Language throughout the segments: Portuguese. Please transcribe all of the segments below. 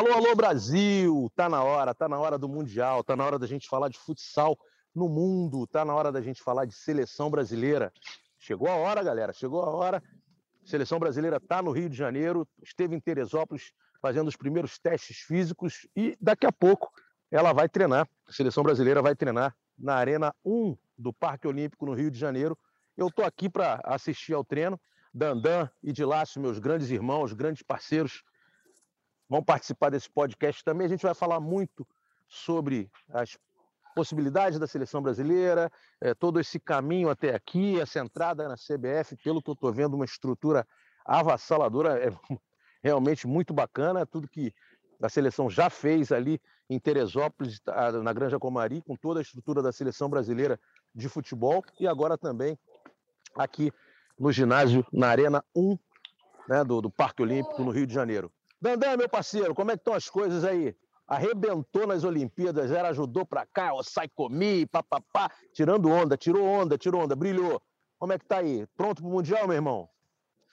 Alô, alô, Brasil! Tá na hora, tá na hora do Mundial, tá na hora da gente falar de futsal no mundo, tá na hora da gente falar de seleção brasileira. Chegou a hora, galera, chegou a hora. seleção brasileira tá no Rio de Janeiro, esteve em Teresópolis fazendo os primeiros testes físicos e daqui a pouco ela vai treinar. A seleção brasileira vai treinar na Arena 1 do Parque Olímpico no Rio de Janeiro. Eu estou aqui para assistir ao treino. Dandan e Dilácio, meus grandes irmãos, grandes parceiros, vão participar desse podcast também. A gente vai falar muito sobre as possibilidades da seleção brasileira, é, todo esse caminho até aqui, essa entrada na CBF, pelo que eu estou vendo, uma estrutura avassaladora, é realmente muito bacana, tudo que a seleção já fez ali em Teresópolis, na Granja Comari, com toda a estrutura da seleção brasileira de futebol, e agora também aqui no ginásio, na Arena 1 né, do, do Parque Olímpico, no Rio de Janeiro. Dandan, meu parceiro, como é que estão as coisas aí? Arrebentou nas Olimpíadas, era ajudou pra cá, ó, sai comi, papapá, tirando onda, tirou onda, tirou onda, brilhou. Como é que tá aí? Pronto pro Mundial, meu irmão?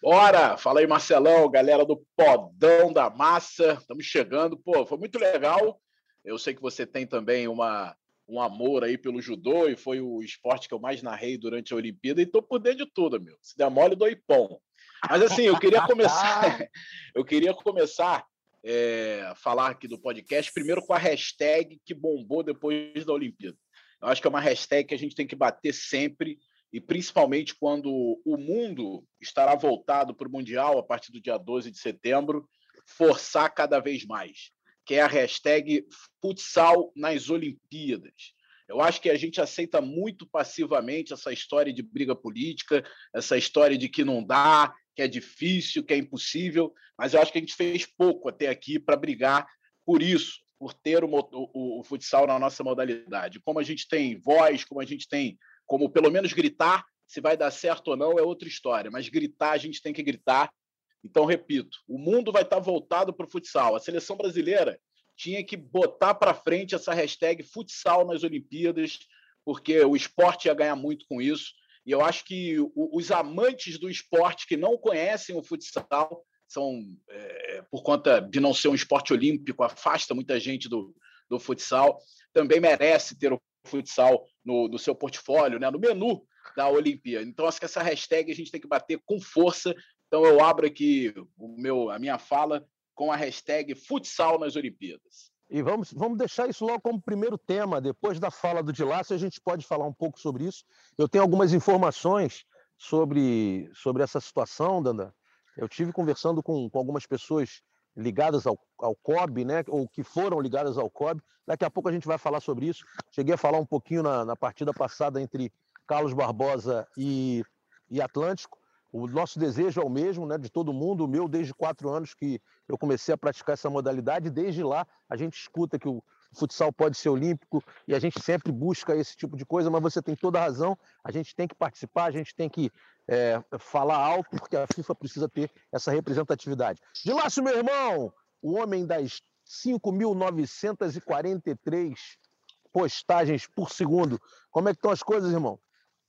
Bora! Fala aí, Marcelão, galera do Podão da Massa. Estamos chegando. Pô, foi muito legal. Eu sei que você tem também uma, um amor aí pelo judô e foi o esporte que eu mais narrei durante a Olimpíada e tô por dentro de tudo, meu. Se der mole, dou ipom. Mas assim, eu queria começar, eu queria começar é, a falar aqui do podcast primeiro com a hashtag que bombou depois da Olimpíada. Eu acho que é uma hashtag que a gente tem que bater sempre e principalmente quando o mundo estará voltado para o Mundial a partir do dia 12 de setembro, forçar cada vez mais, que é a hashtag futsal nas Olimpíadas. Eu acho que a gente aceita muito passivamente essa história de briga política, essa história de que não dá, que é difícil, que é impossível, mas eu acho que a gente fez pouco até aqui para brigar por isso, por ter o, o, o, futsal na nossa modalidade. Como a gente tem voz, como a gente tem como pelo menos gritar, se vai dar certo ou não é outra história, mas gritar a gente tem que gritar. Então, repito, o mundo vai estar voltado para o futsal. A seleção brasileira tinha que botar para frente essa hashtag futsal nas Olimpíadas, porque o esporte ia ganhar muito com isso. E eu acho que os amantes do esporte que não conhecem o futsal são, é, por conta de não ser um esporte olímpico, afasta muita gente do, do futsal, também merece ter o futsal no, no seu portfólio, né, no menu da Olimpíada. Então, acho que essa hashtag a gente tem que bater com força. Então, eu abro aqui o meu, a minha fala com a hashtag futsal nas Olimpíadas. E vamos, vamos deixar isso logo como primeiro tema. Depois da fala do Dilácio, a gente pode falar um pouco sobre isso. Eu tenho algumas informações sobre, sobre essa situação, Danda. Eu tive conversando com, com algumas pessoas ligadas ao, ao COB, né, ou que foram ligadas ao COB. Daqui a pouco a gente vai falar sobre isso. Cheguei a falar um pouquinho na, na partida passada entre Carlos Barbosa e, e Atlântico. O nosso desejo é o mesmo, né, de todo mundo, o meu desde quatro anos que eu comecei a praticar essa modalidade. Desde lá a gente escuta que o futsal pode ser olímpico e a gente sempre busca esse tipo de coisa, mas você tem toda a razão. A gente tem que participar, a gente tem que é, falar alto, porque a FIFA precisa ter essa representatividade. De Lácio, meu irmão, o homem das 5.943 postagens por segundo. Como é que estão as coisas, irmão?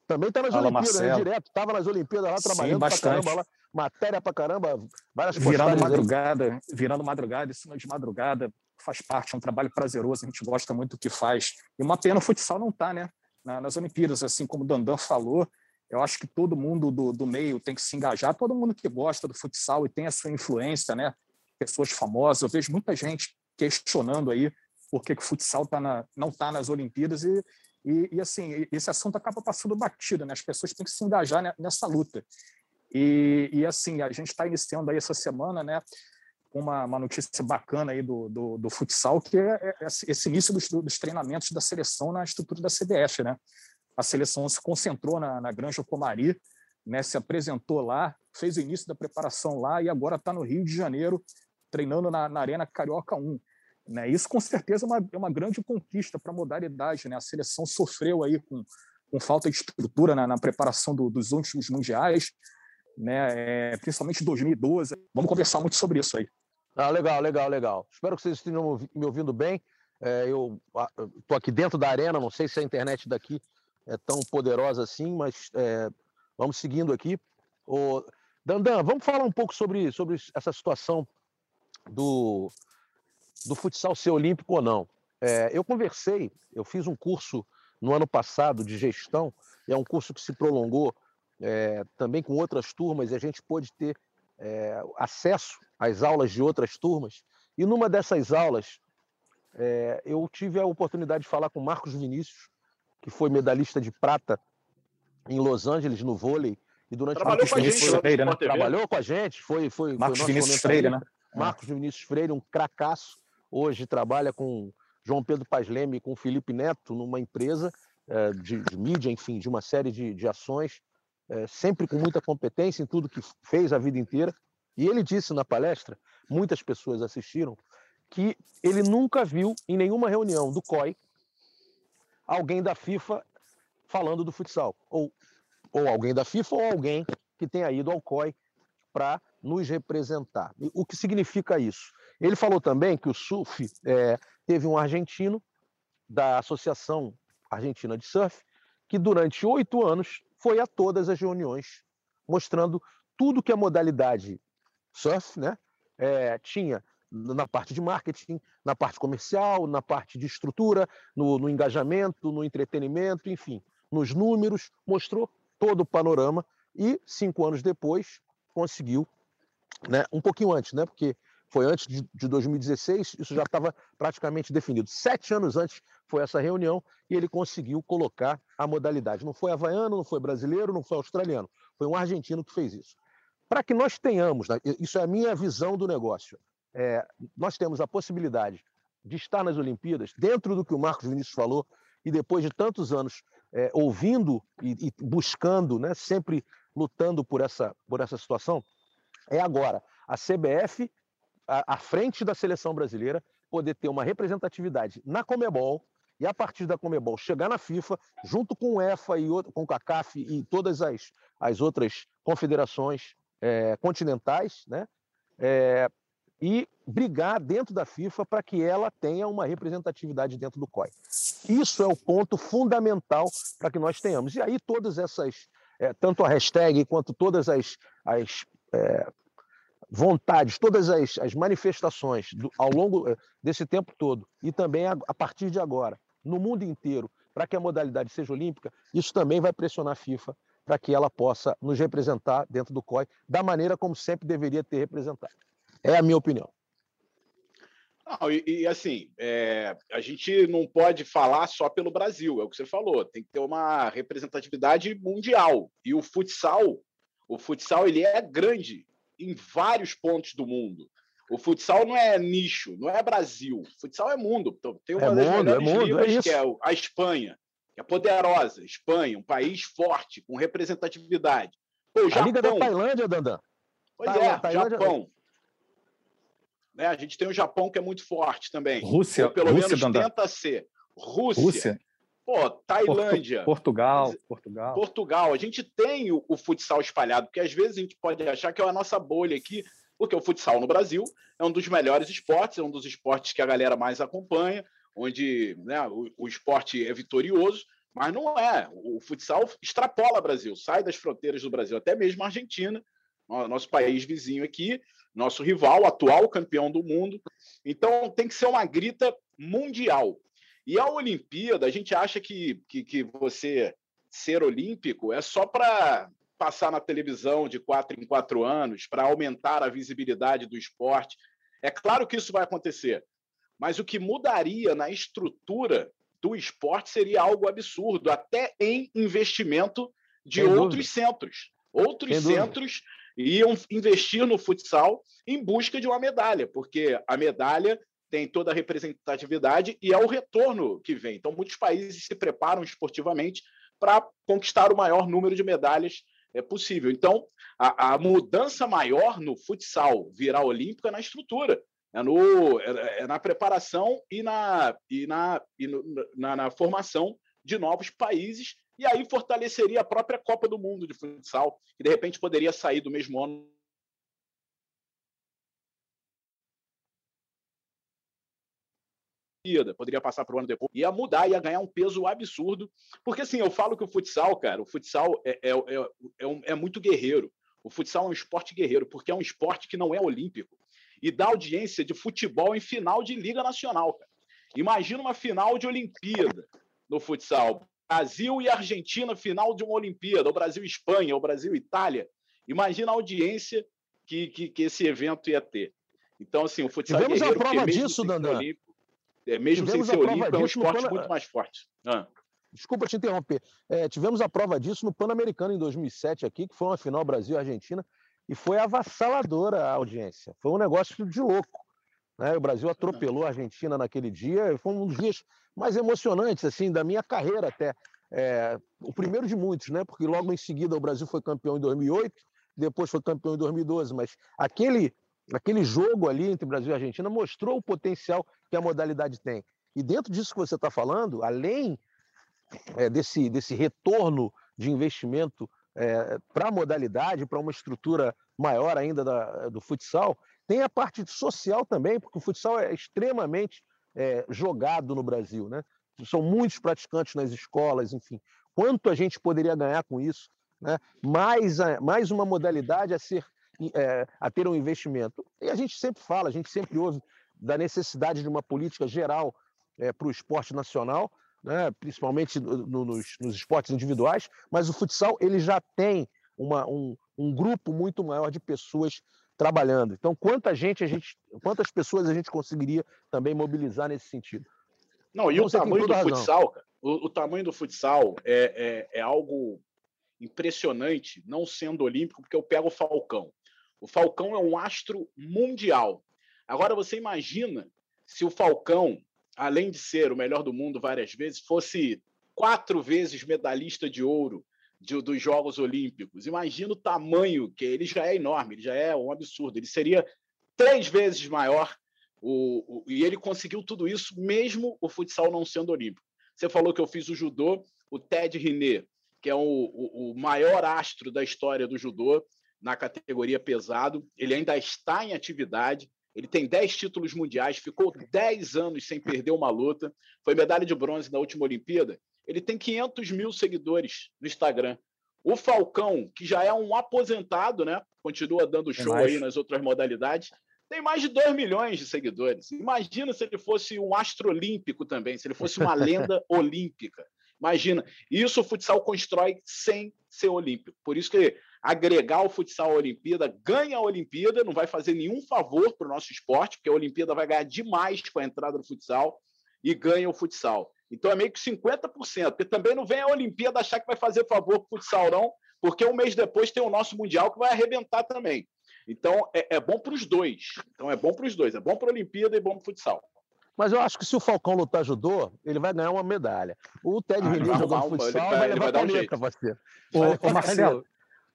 Também está nas Fala, Olimpíadas, né? direto. Estava nas Olimpíadas lá trabalhando Sim, bastante. Caramba, lá, matéria para caramba, várias Virando madrugada, aí. virando madrugada, isso de madrugada faz parte, é um trabalho prazeroso, a gente gosta muito do que faz. E uma pena o futsal não está, né? Nas Olimpíadas, assim como o Dandan falou, eu acho que todo mundo do, do meio tem que se engajar, todo mundo que gosta do futsal e tem a sua influência, né? Pessoas famosas, eu vejo muita gente questionando aí por que, que o futsal tá na, não está nas Olimpíadas e e, e, assim, esse assunto acaba passando batido, né? As pessoas têm que se engajar nessa luta. E, e assim, a gente está iniciando aí essa semana, né? Uma, uma notícia bacana aí do, do, do futsal, que é, é esse início dos, dos, treinamentos da seleção na estrutura da CBF, né? A seleção se concentrou na, na Granja Comari, né? Se apresentou lá, fez o início da preparação lá e agora está no Rio de Janeiro treinando na, na Arena Carioca 1. Né? Isso, com certeza, é uma, é uma grande conquista para a modalidade. Né? A seleção sofreu aí com, com falta de estrutura na, na preparação do, dos últimos mundiais, né? É, principalmente 2012. Vamos conversar muito sobre isso aí. Ah, legal, legal, legal. Espero que vocês estejam me ouvindo bem. É, eu estou aqui dentro da arena, não sei se a internet daqui é tão poderosa assim, mas é, vamos seguindo aqui. O Dandan, vamos falar um pouco sobre, sobre essa situação do, do futsal ser olímpico ou não. É, eu conversei, eu fiz um curso no ano passado de gestão, é um curso que se prolongou é, também com outras turmas, e a gente pôde ter é, acesso às aulas de outras turmas. E numa dessas aulas, é, eu tive a oportunidade de falar com Marcos Vinícius, que foi medalhista de prata em Los Angeles no vôlei. E durante Trabalhou com a gente, foi, Freire, né? Trabalhou com a gente, foi, foi, Marcos foi Vinícius Freire, né? Marcos Vinícius Freire, um cracaço. Hoje trabalha com João Pedro Paz Leme e com Felipe Neto numa empresa é, de, de, mídia, enfim, de uma série de, de ações, é, sempre com muita competência em tudo que fez a vida inteira. E ele disse na palestra, muitas pessoas assistiram, que ele nunca viu em nenhuma reunião do COI alguém da FIFA falando do futsal, ou, ou alguém da FIFA ou alguém que tenha ido ao COI para nos representar. O que significa isso? Ele falou também que o SUF é, teve um argentino da Associação Argentina de Surf que durante oito anos foi a todas as reuniões, mostrando tudo que a modalidade surf né, é, tinha na parte de marketing, na parte comercial, na parte de estrutura, no, no engajamento, no entretenimento, enfim, nos números, mostrou todo o panorama e cinco anos depois conseguiu, né, um pouquinho antes, né, porque foi antes de, de 2016, isso já estava praticamente definido. Sete anos antes foi essa reunião e ele conseguiu colocar a modalidade. Não foi havaiano, não foi brasileiro, não foi australiano, foi um argentino que fez isso. Para que nós tenhamos, né, isso é a minha visão do negócio, é, nós temos a possibilidade de estar nas Olimpíadas, dentro do que o Marcos Vinícius falou, e depois de tantos anos é, ouvindo e, e, buscando, né, sempre lutando por essa, por essa situação, é agora a CBF, à, frente da seleção brasileira, poder ter uma representatividade na Comebol, e a partir da Comebol chegar na FIFA, junto com o EFA e outro, com o CACAF e todas as, as outras confederações é, continentais, né? É, e brigar dentro da FIFA para que ela tenha uma representatividade dentro do COI. Isso é o ponto fundamental para que nós tenhamos. E aí todas essas, é, tanto a hashtag quanto todas as, as é, vontades, todas as, as manifestações do, ao longo é, desse tempo todo e também a, a partir de agora, no mundo inteiro, para que a modalidade seja olímpica, isso também vai pressionar a FIFA para que ela possa nos representar dentro do COI da maneira como sempre deveria ter representado. É a minha opinião. Não, e, e, assim, é, a gente não pode falar só pelo Brasil, é o que você falou, tem que ter uma representatividade mundial. E o futsal, o futsal ele é grande em vários pontos do mundo. O futsal não é nicho, não é Brasil. O futsal é mundo. Então, tem uma é das mundo, melhores é mundo, é que é a Espanha, que é poderosa. Espanha, um país forte, com representatividade. Pô, a Liga da Tailândia, Dandan. Pois é, Tailândia... Japão. Né? A gente tem o Japão que é muito forte também. Rússia, Ou pelo Rússia, menos Dandá. tenta ser. Rússia. Rússia. Pô, Tailândia. Portugal, Portugal. Portugal. A gente tem o, o, futsal espalhado, porque às vezes a gente pode achar que é a nossa bolha aqui, porque o futsal no Brasil é um dos melhores esportes, é um dos esportes que a galera mais acompanha, onde né, o, o esporte é vitorioso, mas não é. O futsal extrapola o Brasil, sai das fronteiras do Brasil, até mesmo a Argentina, nosso país vizinho aqui, nosso rival, atual campeão do mundo. Então tem que ser uma grita mundial. E a Olimpíada, a gente acha que, que, que você ser olímpico é só para passar na televisão de quatro em quatro anos, para aumentar a visibilidade do esporte. É claro que isso vai acontecer, mas o que mudaria na estrutura do esporte seria algo absurdo, até em investimento de outros dúvida. centros. Outros Sem dúvida. centros iam investir no futsal em busca de uma medalha, porque a medalha tem toda a representatividade e é o retorno que vem. Então, muitos países se preparam esportivamente para conquistar o maior número de medalhas é possível. Então, a, a mudança maior no futsal virar olímpica é na estrutura, é, no, é, é na preparação e, na, e, na, e no, na, na formação de novos países e aí fortaleceria a própria Copa do Mundo de futsal, que de repente poderia sair do mesmo ano. Poderia passar para o ano depois, ia mudar, ia ganhar um peso absurdo. Porque assim, eu falo que o futsal, cara, o futsal é, é, é, é, um, é muito guerreiro. O futsal é um esporte guerreiro, porque é um esporte que não é olímpico. e dá audiência de futebol em final de Liga Nacional. Cara. Imagina uma final de Olimpíada no futsal. Brasil e Argentina, final de uma Olimpíada, o Brasil e Espanha, o Brasil e Itália. Imagina a audiência que, que, que esse evento ia ter. Então, assim, o futsal Tivemos a prova disso, Dandan. É, mesmo tivemos sem ser olímpico, é um esporte Pan... muito mais forte. Ah. Desculpa te interromper. É, tivemos a prova disso no Pan-Americano em 2007 aqui, que foi uma final Brasil-Argentina, e foi avassaladora a audiência. Foi um negócio de louco. Né? O Brasil atropelou a Argentina naquele dia, foi um dos dias mais emocionantes assim da minha carreira até. É, o primeiro de muitos, né? Porque logo em seguida o Brasil foi campeão em 2008, depois foi campeão em 2012, mas aquele aquele jogo ali entre Brasil e Argentina mostrou o potencial que a modalidade tem. E dentro disso que você está falando, além é, desse, desse retorno de investimento é, para a modalidade, para uma estrutura maior ainda da, do futsal, tem a parte social também, porque o futsal é extremamente é, jogado no Brasil. Né? São muitos praticantes nas escolas, enfim. Quanto a gente poderia ganhar com isso? Né? Mais, mais uma modalidade a ser é, a ter um investimento. E a gente sempre fala, a gente sempre ouve da necessidade de uma política geral é, para o esporte nacional, né, principalmente no, nos, nos, esportes individuais, mas o futsal ele já tem uma, um, um, grupo muito maior de pessoas trabalhando. Então, quanta gente a gente, quantas pessoas a gente conseguiria também mobilizar nesse sentido? Não, e então, o tamanho do futsal, o, o, tamanho do futsal é, é, é algo impressionante, não sendo olímpico, porque eu pego o Falcão. O Falcão é um astro mundial. Agora você imagina se o Falcão, além de ser o melhor do mundo várias vezes, fosse quatro vezes medalhista de ouro de, dos Jogos Olímpicos. Imagina o tamanho que ele já é enorme, ele já é um absurdo. Ele seria três vezes maior. O, o, e ele conseguiu tudo isso mesmo o futsal não sendo olímpico. Você falou que eu fiz o judô, o Ted Riné, que é o, o, o maior astro da história do judô, na categoria pesado. Ele ainda está em atividade. Ele tem 10 títulos mundiais, ficou 10 anos sem perder uma luta. Foi medalha de bronze na última Olimpíada. Ele tem 500 mil seguidores no Instagram. O Falcão, que já é um aposentado, né? Continua dando show aí nas outras modalidades. Tem mais de 2 milhões de seguidores. Imagina se ele fosse um astro olímpico também, se ele fosse uma lenda olímpica. Imagina. Isso o futsal constrói sem ser olímpico. Por isso que agregar o futsal à Olimpíada, ganha a Olimpíada, não vai fazer nenhum favor para o nosso esporte, porque a Olimpíada vai ganhar demais com a entrada do futsal e ganha o futsal. Então é meio que 50%, porque também não vem a Olimpíada achar que vai fazer favor para o futsal, não, porque um mês depois tem o nosso Mundial que vai arrebentar também. Então é, é bom para os dois. Então é bom para os dois, é bom para a Olimpíada e bom para o futsal. Mas eu acho que se o Falcão lutar judô, ele vai ganhar uma medalha. O Ted ah, jogando futsal vai, vai levar vai caneta, um você. Ô, ô Marcelo,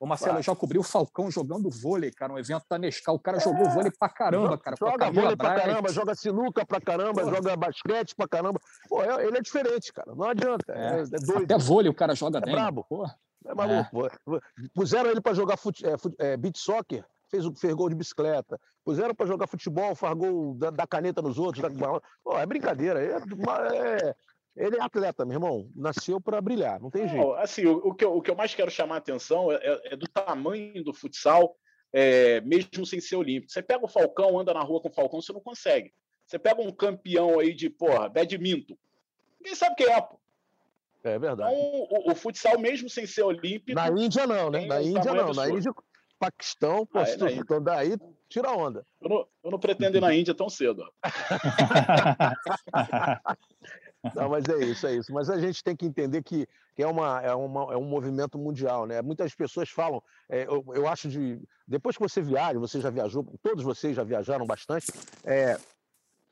Ô, Marcelo, eu já cobri o Falcão jogando vôlei, cara, um evento da Nescau. O cara jogou vôlei pra caramba, cara. Joga vôlei pra caramba, joga sinuca pra caramba, Pô. joga basquete pra caramba. Pô, é, ele é diferente, cara. Não adianta. É, é, é doido. Até vôlei o cara joga é bem. Brabo. Pô. É maluco. É. Puseram ele pra jogar fute, é, é, beat soccer, fez, fez gol de bicicleta. Puseram pra jogar futebol, faz gol da, da caneta nos outros. Da... Pô, é brincadeira. É, é, ele é atleta, meu irmão. Nasceu para brilhar, não tem jeito. assim, o, o, que eu, o, que eu, mais quero chamar a atenção é, é, é do tamanho do futsal, é, mesmo sem ser olímpico. Você pega o Falcão, anda na rua com o Falcão, você não consegue. Você pega um campeão aí de, porra, badminton. Ninguém sabe quem é, pô. É verdade. Então, o, o, futsal, mesmo sem ser olímpico. Na Índia, não, né? Na Índia, não. Na Índia, Paquistão, pô, ah, é então daí tira onda. Eu não, eu não pretendo ir na Índia tão cedo. Não, mas é isso, é isso. Mas a gente tem que entender que, que é, uma, é, uma, é um movimento mundial, né? Muitas pessoas falam, é, eu, eu, acho de. Depois que você viaja, você já viajou, todos vocês já viajaram bastante, é,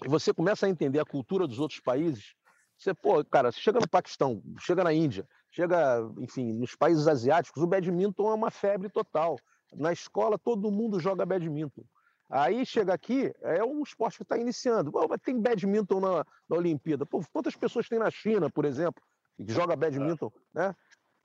você começa a entender a cultura dos outros países. Você, pô, cara, você chega no Paquistão, chega na Índia, chega, enfim, nos países asiáticos, o badminton é uma febre total. Na escola, todo mundo joga badminton. Aí chega aqui, é um esporte que está iniciando. Pô, tem badminton na, na Olimpíada. Pô, quantas pessoas tem na China, por exemplo, que joga badminton, né?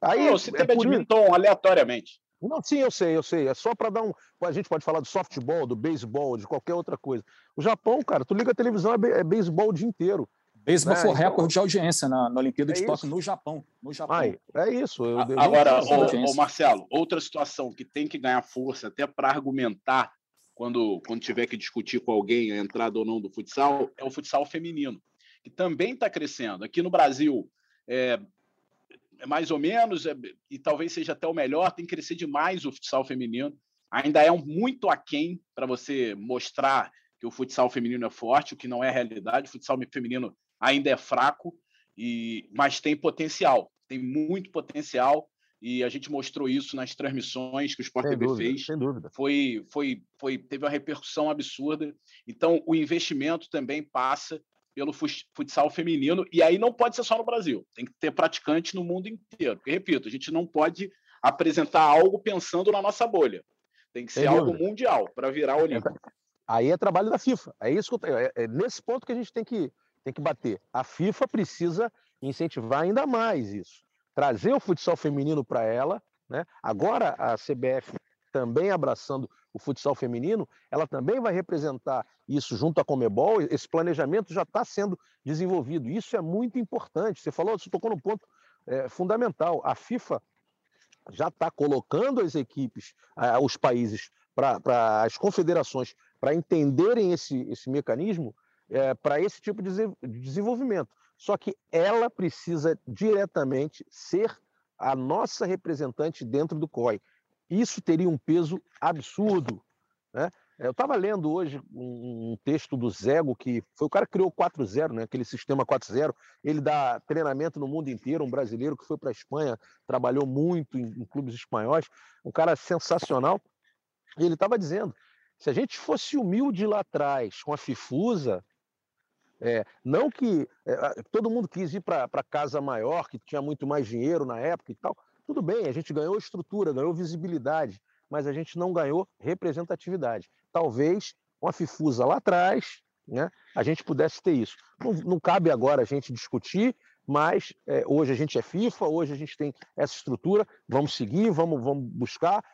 Aí, não, se tem é badminton aleatoriamente. Não, sim, eu sei, eu sei. É só para dar um. A gente pode falar do softball, do beisebol, de qualquer outra coisa. O Japão, cara, tu liga a televisão, é, é beisebol o dia inteiro. Beisebol né? foi então... recorde de audiência na, na Olimpíada é de Tóquio no Japão. No Japão. Ai, é isso. Eu, Agora, ô, ô, Marcelo, outra situação que tem que ganhar força até para argumentar quando, quando tiver que discutir com alguém a entrada ou não do futsal, é o futsal feminino, que também está crescendo. Aqui no Brasil, é, é mais ou menos, é, e talvez seja até o melhor, tem que crescer demais o futsal feminino. Ainda é um muito aquém para você mostrar que o futsal feminino é forte, o que não é realidade. O futsal feminino ainda é fraco, e mas tem potencial, tem muito potencial e a gente mostrou isso nas transmissões que o Sport sem TV dúvida, fez. Sem dúvida. Foi, foi, foi, teve uma repercussão absurda. Então, o investimento também passa pelo futsal feminino, e aí não pode ser só no Brasil, tem que ter praticante no mundo inteiro. Porque, repito, a gente não pode apresentar algo pensando na nossa bolha. Tem que ser sem algo dúvida. mundial para virar olímpico. Aí é trabalho da FIFA. É isso que eu, é, é nesse ponto que a gente tem que, tem que bater. A FIFA precisa incentivar ainda mais isso trazer o futsal feminino para ela. Né? Agora a CBF também abraçando o futsal feminino, ela também vai representar isso junto à Comebol. Esse planejamento já está sendo desenvolvido. Isso é muito importante. Você falou, você tocou no ponto é, fundamental. A FIFA já está colocando as equipes, os países, para as confederações, para entenderem esse, esse mecanismo é, para esse tipo de desenvolvimento. Só que ela precisa diretamente ser a nossa representante dentro do COI. Isso teria um peso absurdo. Né? Eu estava lendo hoje um texto do Zego, que foi o cara que criou o 4.0, né? aquele sistema 4.0. Ele dá treinamento no mundo inteiro, um brasileiro que foi para a Espanha, trabalhou muito em, em clubes espanhóis, um cara sensacional. E ele estava dizendo: se a gente fosse humilde lá atrás com a Fifusa, é, não que é, todo mundo quis ir para casa maior, que tinha muito mais dinheiro na época e tal. Tudo bem, a gente ganhou estrutura, ganhou visibilidade, mas a gente não ganhou representatividade. Talvez com a Fifusa lá atrás, né, a gente pudesse ter isso. Não, não cabe agora a gente discutir, mas é, hoje a gente é FIFA, hoje a gente tem essa estrutura, vamos seguir, vamos, vamos buscar,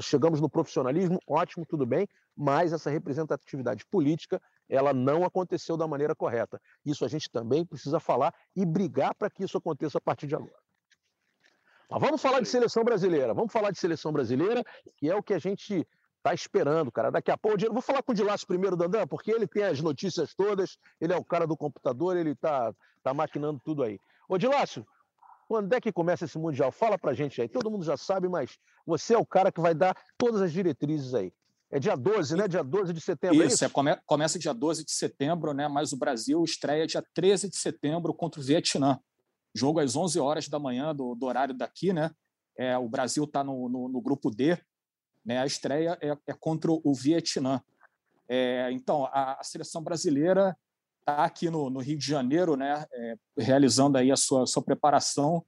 chegamos no profissionalismo, ótimo, tudo bem, mas essa representatividade política ela não aconteceu da maneira correta. Isso a gente também precisa falar e brigar para que isso aconteça a partir de agora. Mas vamos falar de seleção brasileira. Vamos falar de seleção brasileira, que é o que a gente está esperando, cara. Daqui a pouco, vou falar com o Dilácio primeiro, Dandan, porque ele tem as notícias todas, ele é o cara do computador, ele está tá maquinando tudo aí. Ô, Dilácio, quando é que começa esse Mundial? Fala pra gente aí. Todo mundo já sabe, mas você é o cara que vai dar todas as diretrizes aí. É dia 12, né? Dia 12 de setembro. Isso, é isso? É, come, começa dia 12 de setembro, né? Mas o Brasil estreia dia 13 de setembro contra o Vietnã. Jogo às 11 horas da manhã, do, do horário daqui, né? É, o Brasil está no, no, no, grupo D, né? A estreia é, é contra o Vietnã. É, então, a, a, seleção brasileira está aqui no, no, Rio de Janeiro, né? É, realizando aí a sua, sua preparação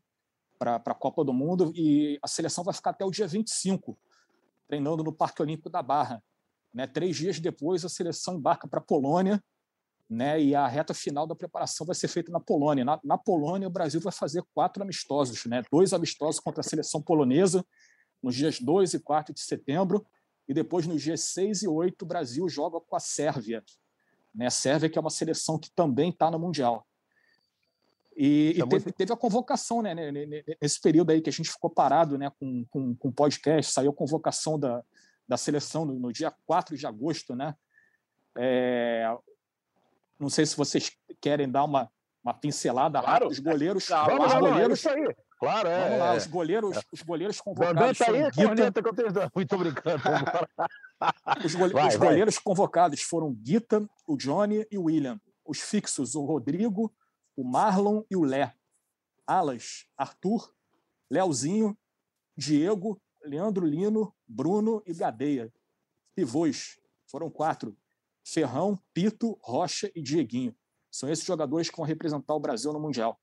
para a Copa do Mundo e a seleção vai ficar até o dia 25 treinando no Parque Olímpico da Barra. Né? Três dias depois, a seleção embarca para a Polônia, né? e a reta final da preparação vai ser feita na Polônia. Na, na, Polônia, o Brasil vai fazer quatro amistosos, né? dois amistosos contra a seleção polonesa, nos dias 2 e 4 de setembro, e depois, nos dias 6 e 8, o Brasil joga com a Sérvia. Né? A Sérvia, que é uma seleção que também está no Mundial. E, e teve, teve, a convocação, né, nesse período aí que a gente ficou parado né, com, com, com podcast, saiu a convocação da, da seleção no, no dia 4 de agosto, né? É, não sei se vocês querem dar uma, uma pincelada claro. Os goleiros. Claro, os não, goleiros não, isso aí. Claro, é. Vamos lá, os goleiros, é. os goleiros convocados. Tá aí, Guita... que eu tenho... Muito brincando. os, gole... vai, os vai. goleiros convocados foram Guita, o Johnny e o William. Os fixos, o Rodrigo, o Marlon e o Lé. Alas, Arthur, Leozinho, Diego, Leandro Lino, Bruno e Gadeia. Pivôs, foram quatro. Ferrão, Pito, Rocha e Dieguinho. São esses jogadores que vão representar o Brasil no Mundial.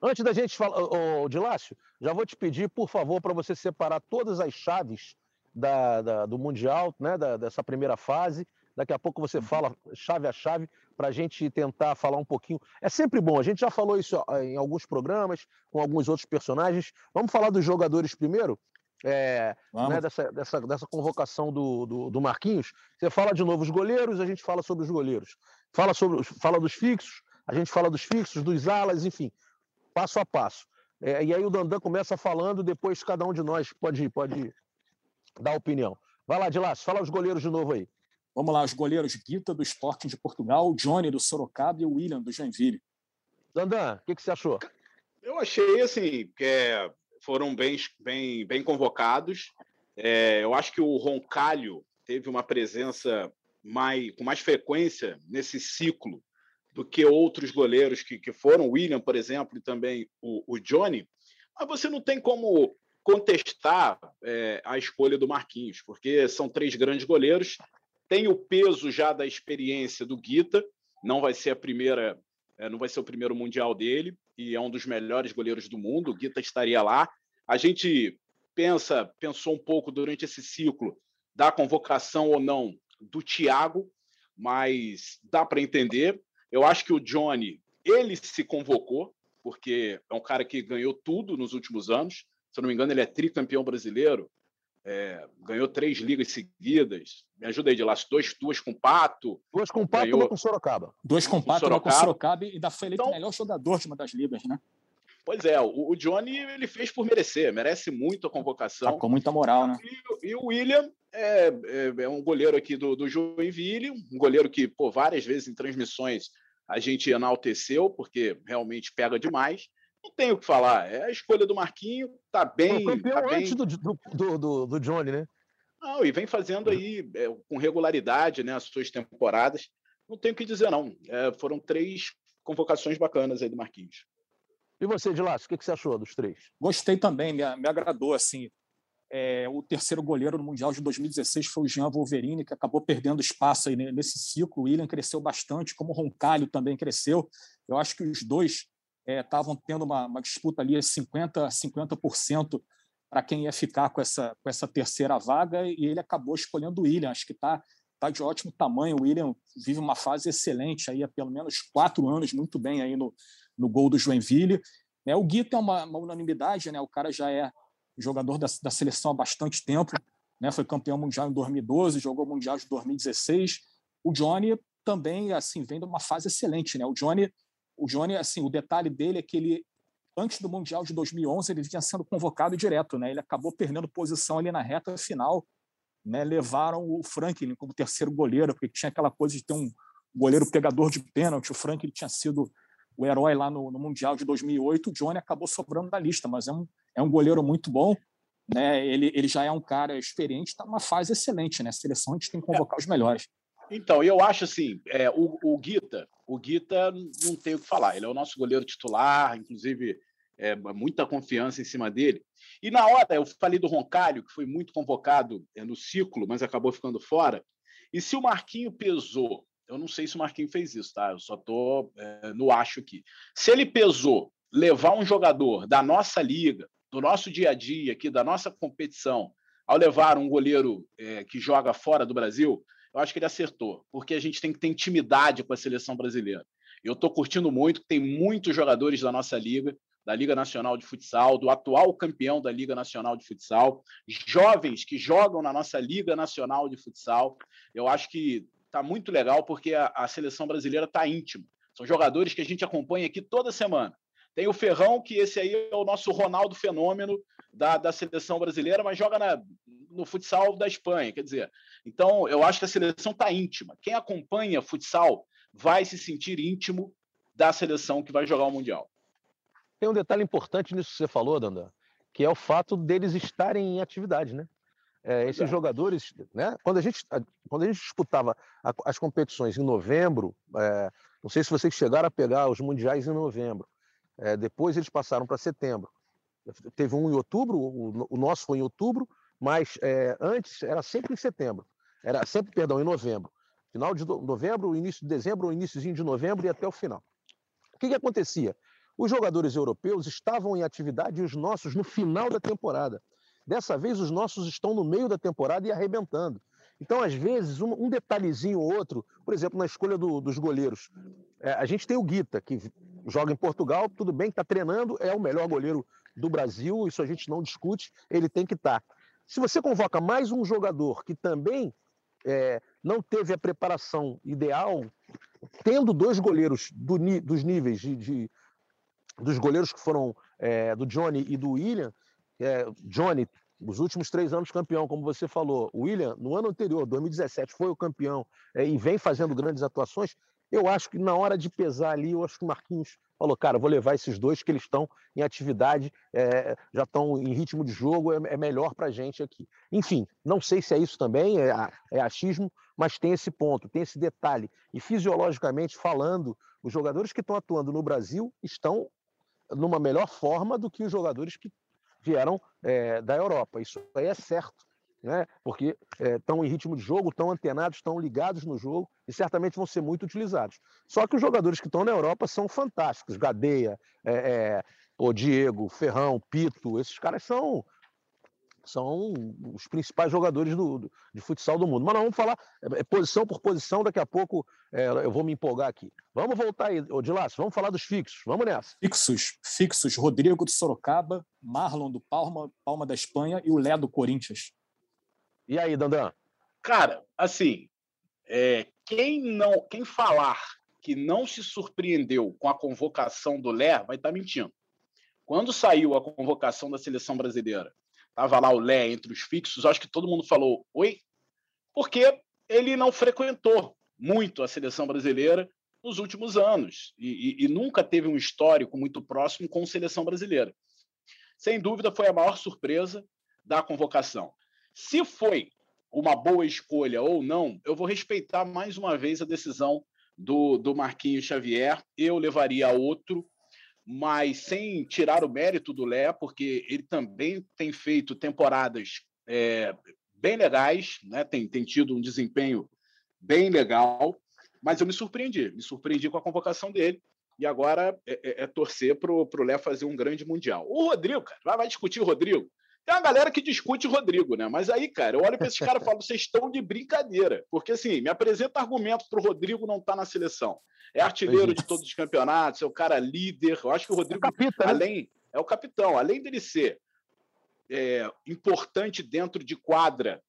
Antes da gente falar, ô, Dilácio, já vou te pedir, por favor, para você separar todas as chaves da, da, do Mundial, né, da, dessa primeira fase. Daqui a pouco você uhum. fala chave a chave para a gente tentar falar um pouquinho. É sempre bom, a gente já falou isso em alguns programas, com alguns outros personagens. Vamos falar dos jogadores primeiro? É, né, dessa, dessa, dessa convocação do, do, do, Marquinhos. Você fala de novo os goleiros, a gente fala sobre os goleiros. Fala, sobre, fala dos fixos, a gente fala dos fixos, dos alas, enfim, passo a passo. É, e aí o Dandan começa falando, depois cada um de nós pode, pode dar opinião. Vai lá, Dilas, fala os goleiros de novo aí. Vamos lá, os goleiros Guita do Sporting de Portugal, Johnny do Sorocaba e o William do Joinville. Dandan, o que, que você achou? Eu achei assim que é, foram bem, bem, bem convocados. É, eu acho que o Roncalho teve uma presença mais, com mais frequência nesse ciclo do que outros goleiros que, que foram, o William, por exemplo, e também o, o Johnny. Mas você não tem como contestar é, a escolha do Marquinhos, porque são três grandes goleiros. Tem o peso já da experiência do Guita, não vai ser a primeira, é, não vai ser o primeiro mundial dele e é um dos melhores goleiros do mundo. O Guita estaria lá. A gente pensa, pensou um pouco durante esse ciclo da convocação ou não do Thiago, mas dá para entender. Eu acho que o Johnny ele se convocou porque é um cara que ganhou tudo nos últimos anos se eu não me engano, ele é tricampeão brasileiro, é, ganhou três ligas seguidas. Me ajuda aí de lá, dois, duas com Pato. Duas com Pato ganhou... e uma com Sorocaba. Dois com Pato e uma com Sorocaba e ainda foi eleito então, melhor jogador de uma das ligas, né? Pois é, o, o, Johnny ele fez por merecer, merece muito a convocação. Tá com muita moral, né? E, e o William é, é, é, um goleiro aqui do, do Joinville, um goleiro que, pô, várias vezes em transmissões a gente enalteceu, porque realmente pega demais não tenho o que falar. É a escolha do Marquinho, tá bem. Foi campeão tá bem... antes do, do, do, do, Johnny, né? Não, e vem fazendo aí é, com regularidade né, as suas temporadas. Não tenho o que dizer, não. É, foram três convocações bacanas aí do Marquinhos. E você, Dilácio, o que, que você achou dos três? Gostei também, me, me agradou. assim. É, o terceiro goleiro no Mundial de 2016 foi o Jean Wolverine, que acabou perdendo espaço aí nesse ciclo. O William cresceu bastante, como o Roncalho também cresceu. Eu acho que os dois estavam é, tendo uma, uma, disputa ali 50 50% para quem ia ficar com essa, com essa terceira vaga e ele acabou escolhendo o William. Acho que está tá de ótimo tamanho. O William vive uma fase excelente aí há pelo menos quatro anos, muito bem aí no, no gol do Joinville. É, o Guita é uma, uma unanimidade, né? o cara já é jogador da, da seleção há bastante tempo, né? foi campeão mundial em 2012, jogou mundial de 2016. O Johnny também assim vem de uma fase excelente. Né? O Johnny o Johnny, assim, o detalhe dele é que ele, antes do Mundial de 2011, ele vinha sendo convocado direto, né? Ele acabou perdendo posição ali na reta final, né? Levaram o Franklin como terceiro goleiro, porque tinha aquela coisa de ter um goleiro pegador de pênalti. O Franklin tinha sido o herói lá no, no Mundial de 2008. O Johnny acabou sobrando da lista, mas é um, é um goleiro muito bom. Né? Ele, ele já é um cara experiente, está numa fase excelente, né? A seleção a gente tem que convocar é. os melhores. Então, eu acho assim, é, o, o Guita, o Guita não tem o que falar. Ele é o nosso goleiro titular, inclusive é, muita confiança em cima dele. E na hora, eu falei do Roncalho, que foi muito convocado é, no ciclo, mas acabou ficando fora. E se o Marquinho pesou, eu não sei se o Marquinho fez isso, tá? Eu só estou é, no acho aqui. Se ele pesou levar um jogador da nossa liga, do nosso dia a dia aqui, da nossa competição, ao levar um goleiro é, que joga fora do Brasil, eu acho que ele acertou, porque a gente tem que ter intimidade com a seleção brasileira. Eu estou curtindo muito, tem muitos jogadores da nossa liga, da Liga Nacional de Futsal, do atual campeão da Liga Nacional de Futsal, jovens que jogam na nossa Liga Nacional de Futsal. Eu acho que está muito legal porque a, a seleção brasileira está íntima. São jogadores que a gente acompanha aqui toda semana. Tem o Ferrão, que esse aí é o nosso Ronaldo Fenômeno da, da seleção brasileira, mas joga na, no futsal da Espanha. Quer dizer, então eu acho que a seleção está íntima. Quem acompanha futsal vai se sentir íntimo da seleção que vai jogar o Mundial. Tem um detalhe importante nisso que você falou, Dandan, que é o fato deles estarem em atividade, né? É, esses jogadores, né? Quando a gente, quando a gente disputava as competições em novembro, é, não sei se vocês chegaram a pegar os mundiais em novembro. É, depois eles passaram para setembro. Teve um em outubro, o, o nosso foi em outubro, mas é, antes era sempre em setembro, era sempre, perdão, em novembro. Final de novembro, início de dezembro, iníciozinho de novembro e até o final. O que, que acontecia? Os jogadores europeus estavam em atividade e os nossos no final da temporada. Dessa vez, os nossos estão no meio da temporada e arrebentando. Então, às vezes, um, um detalhezinho ou outro, por exemplo, na escolha do, dos goleiros. É, a gente tem o Guita, que joga em Portugal, tudo bem, está treinando, é o melhor goleiro do Brasil, isso a gente não discute, ele tem que estar. Tá. Se você convoca mais um jogador que também é, não teve a preparação ideal, tendo dois goleiros do, dos níveis de, de, dos goleiros que foram é, do Johnny e do William, é, Johnny os últimos três anos campeão, como você falou. O William, no ano anterior, 2017, foi o campeão é, e vem fazendo grandes atuações. Eu acho que na hora de pesar ali, eu acho que o Marquinhos falou, cara, vou levar esses dois que eles estão em atividade, é, já estão em ritmo de jogo, é, é melhor para a gente aqui. Enfim, não sei se é isso também, é, é achismo, mas tem esse ponto, tem esse detalhe. E fisiologicamente falando, os jogadores que estão atuando no Brasil estão numa melhor forma do que os jogadores que vieram é, da Europa. Isso aí é certo né? porque estão é, em ritmo de jogo, estão antenados, estão ligados no jogo e certamente vão ser muito utilizados. Só que os jogadores que estão na Europa são fantásticos. Gadeia, é, é, o Diego, Ferrão, Pito, esses caras são são os principais jogadores do, do, de futsal do mundo. Mas vamos falar é posição por posição, daqui a pouco é, eu vou me empolgar aqui. Vamos voltar aí, Odilácio, vamos falar dos fixos, vamos nessa. Fixos, fixos, Rodrigo do Sorocaba, Marlon do Palma, Palma da Espanha e o Lé do Corinthians. E aí, Dandan? Cara, assim, é, quem não, quem falar que não se surpreendeu com a convocação do Lé vai estar tá mentindo. Quando saiu a convocação da seleção brasileira, estava lá o Lé entre os fixos, acho que todo mundo falou oi, porque ele não frequentou muito a seleção brasileira nos últimos anos e, e, e nunca teve um histórico muito próximo com a seleção brasileira. Sem dúvida, foi a maior surpresa da convocação. Se foi uma boa escolha ou não, eu vou respeitar mais uma vez a decisão do, do Marquinhos Xavier. Eu levaria outro, mas sem tirar o mérito do Lé, porque ele também tem feito temporadas é, bem legais, né? tem, tem tido um desempenho bem legal, mas eu me surpreendi, me surpreendi com a convocação dele. E agora é, é, é torcer para o Lé fazer um grande Mundial. O Rodrigo, cara, vai, vai discutir o Rodrigo. Tem uma galera que discute Rodrigo, né? Mas aí, cara, eu olho para esses caras e falo, vocês estão de brincadeira. Porque, assim, me apresenta argumento para o Rodrigo não estar tá na seleção. É artilheiro de todos os campeonatos, é o cara líder. Eu acho que o Rodrigo, é o capita, né? além, é o capitão. Além dele ser é, importante dentro de quadra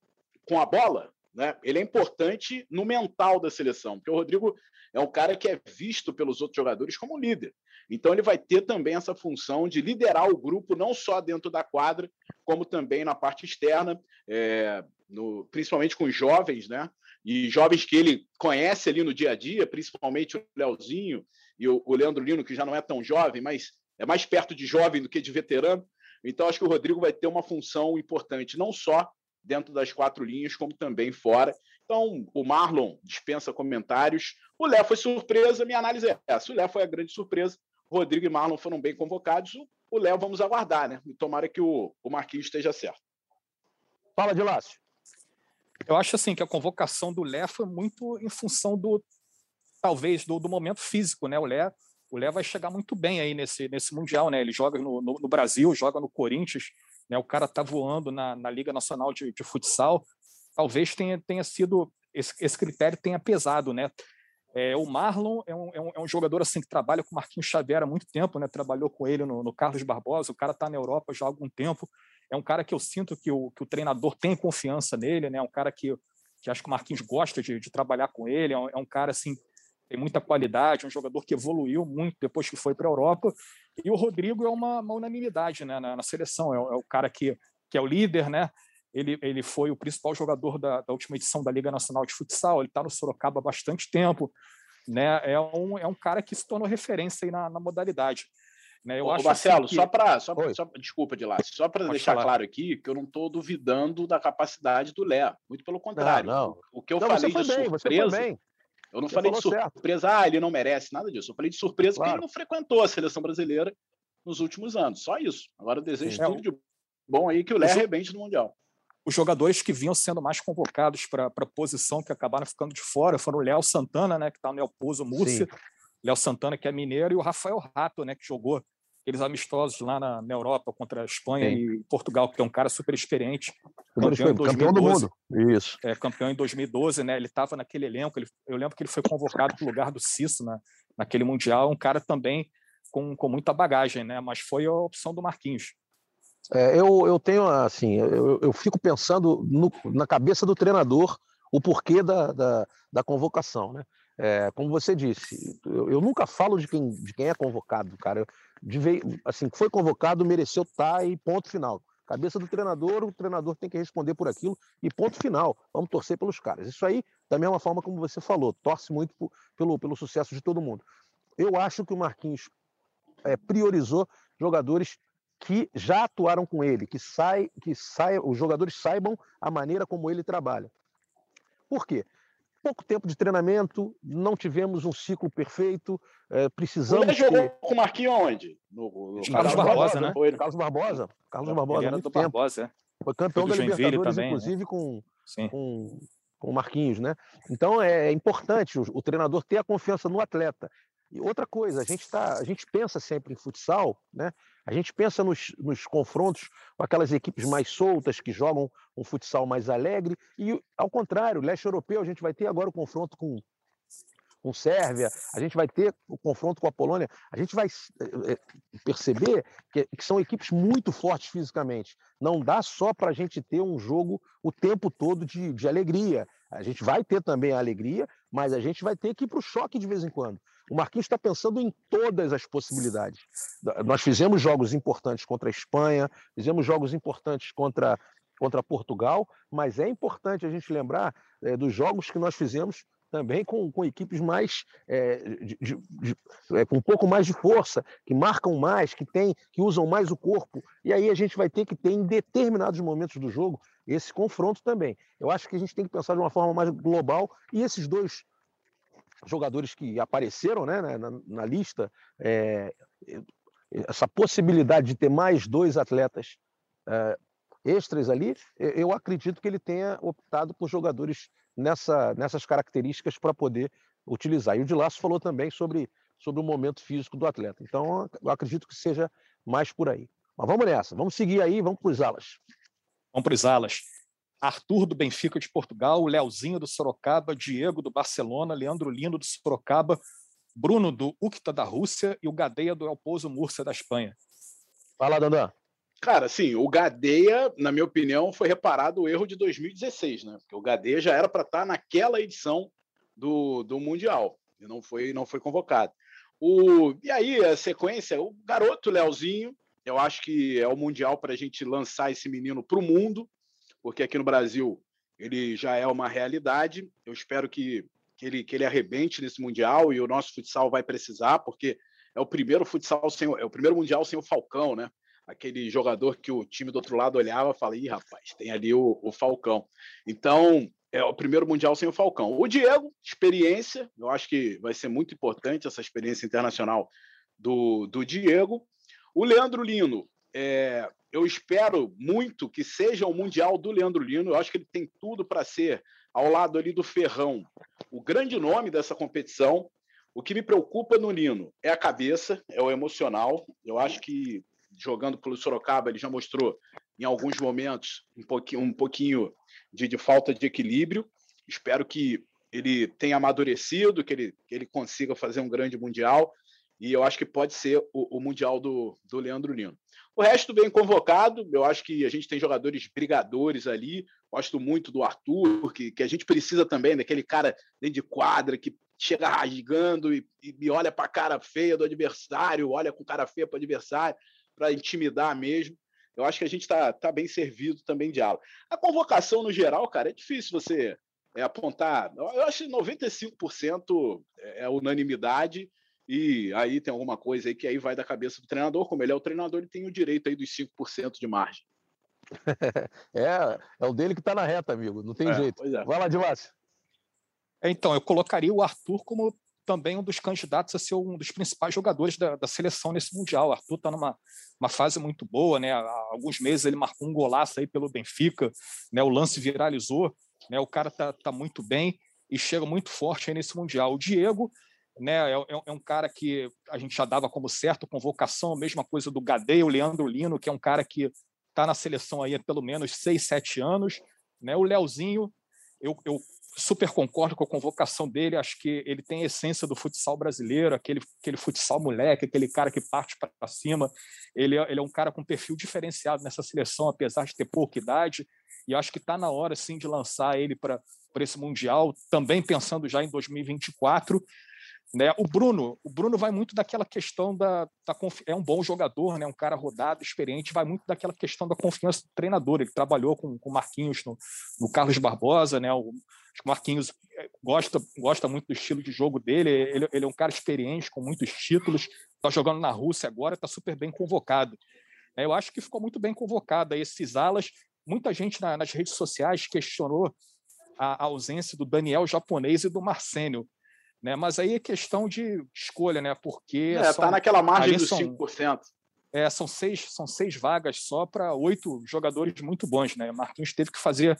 com a bola, né? Ele é importante no mental da seleção, porque o Rodrigo é um cara que é visto pelos outros jogadores como líder. Então ele vai ter também essa função de liderar o grupo, não só dentro da quadra, como também na parte externa, é, no, principalmente com os jovens, né? E jovens que ele conhece ali no dia a dia, principalmente o Leozinho e o, o Leandro Lino, que já não é tão jovem, mas é mais perto de jovem do que de veterano. Então, acho que o Rodrigo vai ter uma função importante, não só dentro das quatro linhas, como também fora. Então, o Marlon dispensa comentários. O Léo foi surpresa, minha análise é essa. O Léo foi a grande surpresa. Rodrigo e Marlon foram bem convocados. O Léo vamos aguardar, né? E tomara que o, o Marquinhos esteja certo. Fala de Lácio. Eu acho assim que a convocação do Léo foi muito em função do talvez do, do momento físico, né? O Léo o Léo vai chegar muito bem aí nesse, nesse Mundial, né? Ele joga no, no, no Brasil, joga no Corinthians, né? O cara tá voando na, na Liga Nacional de, de Futsal. Talvez tenha, tenha sido esse, esse critério tenha pesado, né? É, o Marlon é um, é, um, é um, jogador assim que trabalha com o Marquinhos Xavier há muito tempo, né? Trabalhou com ele no, no Carlos Barbosa. O cara está na Europa já há algum tempo. É um cara que eu sinto que o, que o treinador tem confiança nele, né? É um cara que, que acho que o Marquinhos gosta de, de trabalhar com ele. É um, é um cara assim tem muita qualidade, um jogador que evoluiu muito depois que foi para a Europa. E o Rodrigo é uma, uma unanimidade né, na, na seleção, é, é, o cara que, que é o líder, né? Ele, ele foi o principal jogador da, da última edição da Liga Nacional de Futsal, ele está no Sorocaba há bastante tempo, né? É um, é um cara que se tornou referência aí na, na modalidade. Né? Eu Ô, acho Marcelo, assim que... só para. Só, só, desculpa, de lá, só para deixar falar. claro aqui que eu não estou duvidando da capacidade do Léo. Muito pelo contrário. Não, não. O, que eu não, falei de bem, surpresa. Eu não Você falei de surpresa, certo. ah, ele não merece, nada disso. Eu falei de surpresa claro. porque ele não frequentou a seleção brasileira nos últimos anos. Só isso. Agora eu desejo Sim. tudo de bom aí que o Léo arrebente no Mundial. Os jogadores que vinham sendo mais convocados para a posição que acabaram ficando de fora foram o Léo Santana, né, que está no El Pouso Múrcia, Léo Santana, que é mineiro, e o Rafael Rato, né, que jogou aqueles amistosos lá na, na Europa contra a Espanha Sim. e Portugal, que é um cara super experiente. Campeão, em 2012, campeão do mundo. Isso. É, campeão em 2012, né? Ele estava naquele elenco. Ele, eu lembro que ele foi convocado para o lugar do Cisso na, naquele Mundial. Um cara também com, com muita bagagem, né? Mas foi a opção do Marquinhos. É, eu, eu tenho, assim, eu, eu fico pensando no, na cabeça do treinador o porquê da, da, da convocação, né? É, como você disse, eu, eu, nunca falo de quem, de quem é convocado, cara. De, assim, foi convocado, mereceu estar tá e ponto final. Cabeça do treinador, o treinador tem que responder por aquilo e ponto final. Vamos torcer pelos caras. Isso aí, da mesma forma como você falou, torce muito pelo, pelo sucesso de todo mundo. Eu acho que o Marquinhos é, priorizou jogadores que já atuaram com ele, que, sai, que sai, os jogadores saibam a maneira como ele trabalha. Por quê? Pouco tempo de treinamento, não tivemos um ciclo perfeito, é, precisamos. Ele jogou ter... com o Marquinhos onde? No, no Carlos, Carlos Barbosa, né? Foi, Carlos Barbosa. Carlos Barbosa. Era do tempo. Barbosa, é. Foi campeão Foi da Libertadores, também, né? inclusive, né? com, com, com o Marquinhos, né? Então é importante o, o treinador ter a confiança no atleta. E outra coisa, a gente, tá, a gente pensa sempre em futsal, né? A gente pensa nos, nos, confrontos com aquelas equipes mais soltas que jogam um futsal mais alegre, e ao contrário, leste europeu, a gente vai ter agora o confronto com, com Sérvia, a gente vai ter o confronto com a Polônia, a gente vai é, perceber que, que são equipes muito fortes fisicamente. Não dá só para a gente ter um jogo o tempo todo de, de alegria. A gente vai ter também a alegria, mas a gente vai ter que ir para o choque de vez em quando. O Marquinhos está pensando em todas as possibilidades. Nós fizemos jogos importantes contra a Espanha, fizemos jogos importantes contra, contra Portugal, mas é importante a gente lembrar é, dos jogos que nós fizemos também com, com equipes mais é, de, de, de, é, com um pouco mais de força, que marcam mais, que tem, que usam mais o corpo. E aí a gente vai ter que ter em determinados momentos do jogo esse confronto também. Eu acho que a gente tem que pensar de uma forma mais global e esses dois jogadores que apareceram né, na, na lista, é, essa possibilidade de ter mais dois atletas é, extras ali, eu acredito que ele tenha optado por jogadores nessa, nessas características para poder utilizar. E o Dilasso falou também sobre, sobre o momento físico do atleta. Então, eu acredito que seja mais por aí. Mas vamos nessa, vamos seguir aí, vamos para os alas. Vamos para os alas. Arthur do Benfica de Portugal, o Leozinho do Sorocaba, Diego do Barcelona, Leandro Lindo do Sorocaba, Bruno do Ucta da Rússia e o Gadeia do El Pozo Múrcia da Espanha. Fala, Dandan. Cara, sim, o Gadeia, na minha opinião, foi reparado o erro de 2016, né? Porque o Gadeia já era para estar tá naquela edição do, do Mundial e não foi, não foi convocado. O, e aí, a sequência, o garoto Leozinho, eu acho que é o Mundial para a gente lançar esse menino para o mundo porque aqui no Brasil ele já é uma realidade. Eu espero que, que, ele, que ele arrebente nesse Mundial e o nosso futsal vai precisar, porque é o primeiro futsal sem é o primeiro Mundial sem o Falcão, né? Aquele jogador que o time do outro lado olhava e falava, ih, rapaz, tem ali o, o Falcão. Então, é o primeiro Mundial sem o Falcão. O Diego, experiência, eu acho que vai ser muito importante essa experiência internacional do, do Diego. O Leandro Lino, é, eu espero muito que seja o Mundial do Leandro Lino. Eu acho que ele tem tudo para ser, ao lado ali do Ferrão, o grande nome dessa competição. O que me preocupa no Lino é a cabeça, é o emocional. Eu acho que jogando pelo Sorocaba ele já mostrou em alguns momentos um pouquinho, um pouquinho de, de falta de equilíbrio. Espero que ele tenha amadurecido, que ele, que ele consiga fazer um grande mundial. E eu acho que pode ser o, o mundial do, do Leandro Lino. O resto bem convocado. Eu acho que a gente tem jogadores brigadores ali. Gosto muito do Arthur, que, que a gente precisa também daquele cara dentro de quadra que chega rasgando e, e olha para a cara feia do adversário, olha com cara feia para o adversário, para intimidar mesmo. Eu acho que a gente está tá bem servido também de ala. A convocação, no geral, cara, é difícil você é, apontar. Eu acho que 95% é, é unanimidade e aí tem alguma coisa aí que aí vai da cabeça do treinador, como ele é o treinador, ele tem o direito aí dos 5% de margem. é, é o dele que está na reta, amigo, não tem é, jeito. É. Vai lá, Dilácio. Então, eu colocaria o Arthur como também um dos candidatos a ser um dos principais jogadores da, da seleção nesse Mundial. O Arthur está numa uma fase muito boa, né? Há alguns meses ele marcou um golaço aí pelo Benfica, né? o lance viralizou, né? o cara está tá muito bem e chega muito forte aí nesse Mundial. O Diego né? É, é, é, um cara que a gente já dava como certo convocação, mesma coisa do Gadeia, o Leandro Lino, que é um cara que está na seleção aí há pelo menos seis, sete anos, né? O Leozinho, eu, eu super concordo com a convocação dele, acho que ele tem a essência do futsal brasileiro, aquele, aquele futsal moleque, aquele cara que parte para cima. Ele é, ele é um cara com perfil diferenciado nessa seleção, apesar de ter pouca idade, e acho que está na hora sim de lançar ele para esse Mundial, também pensando já em 2024. Né? O Bruno, o Bruno vai muito daquela questão da, da é um bom jogador, né? Um cara rodado, experiente, vai muito daquela questão da confiança do treinador. Ele trabalhou com o Marquinhos no, no, Carlos Barbosa, né? O, Marquinhos é, gosta gosta muito do estilo de jogo dele. Ele, ele é um cara experiente com muitos títulos. Está jogando na Rússia agora, está super bem convocado. É, eu acho que ficou muito bem convocado esses alas. Muita gente na, nas redes sociais questionou a, a ausência do Daniel japonês e do Marcênio né? Mas aí é questão de escolha, né? Porque. É, são, tá naquela margem dos são, 5%. É, são seis, são seis vagas só para oito jogadores muito bons, né? Marquinhos teve que fazer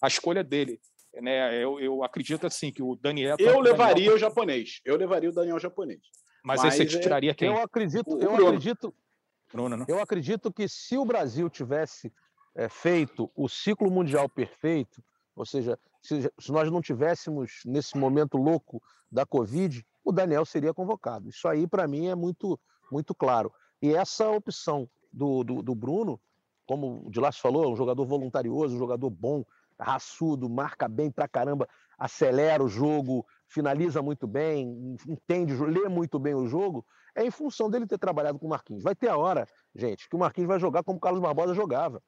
a escolha dele. Né? Eu, eu acredito assim que o Daniel. Eu levaria Daniel... o japonês. Eu levaria o Daniel japonês. Mas, Mas aí você é tiraria quem? Eu acredito, eu acredito. Bruno, né? Eu acredito que se o Brasil tivesse é, feito o ciclo mundial perfeito, ou seja, se, se nós não tivéssemos nesse momento louco da Covid, o Daniel seria convocado. Isso aí, para mim, é muito, muito claro. E essa opção do, do, do Bruno, como o Dilas falou, é um jogador voluntarioso, um jogador bom, raçudo, marca bem pra caramba, acelera o jogo, finaliza muito bem, entende, lê muito bem o jogo, é em função dele ter trabalhado com o Marquinhos. Vai ter a hora, gente, que o Marquinhos vai jogar como o Carlos Barbosa jogava.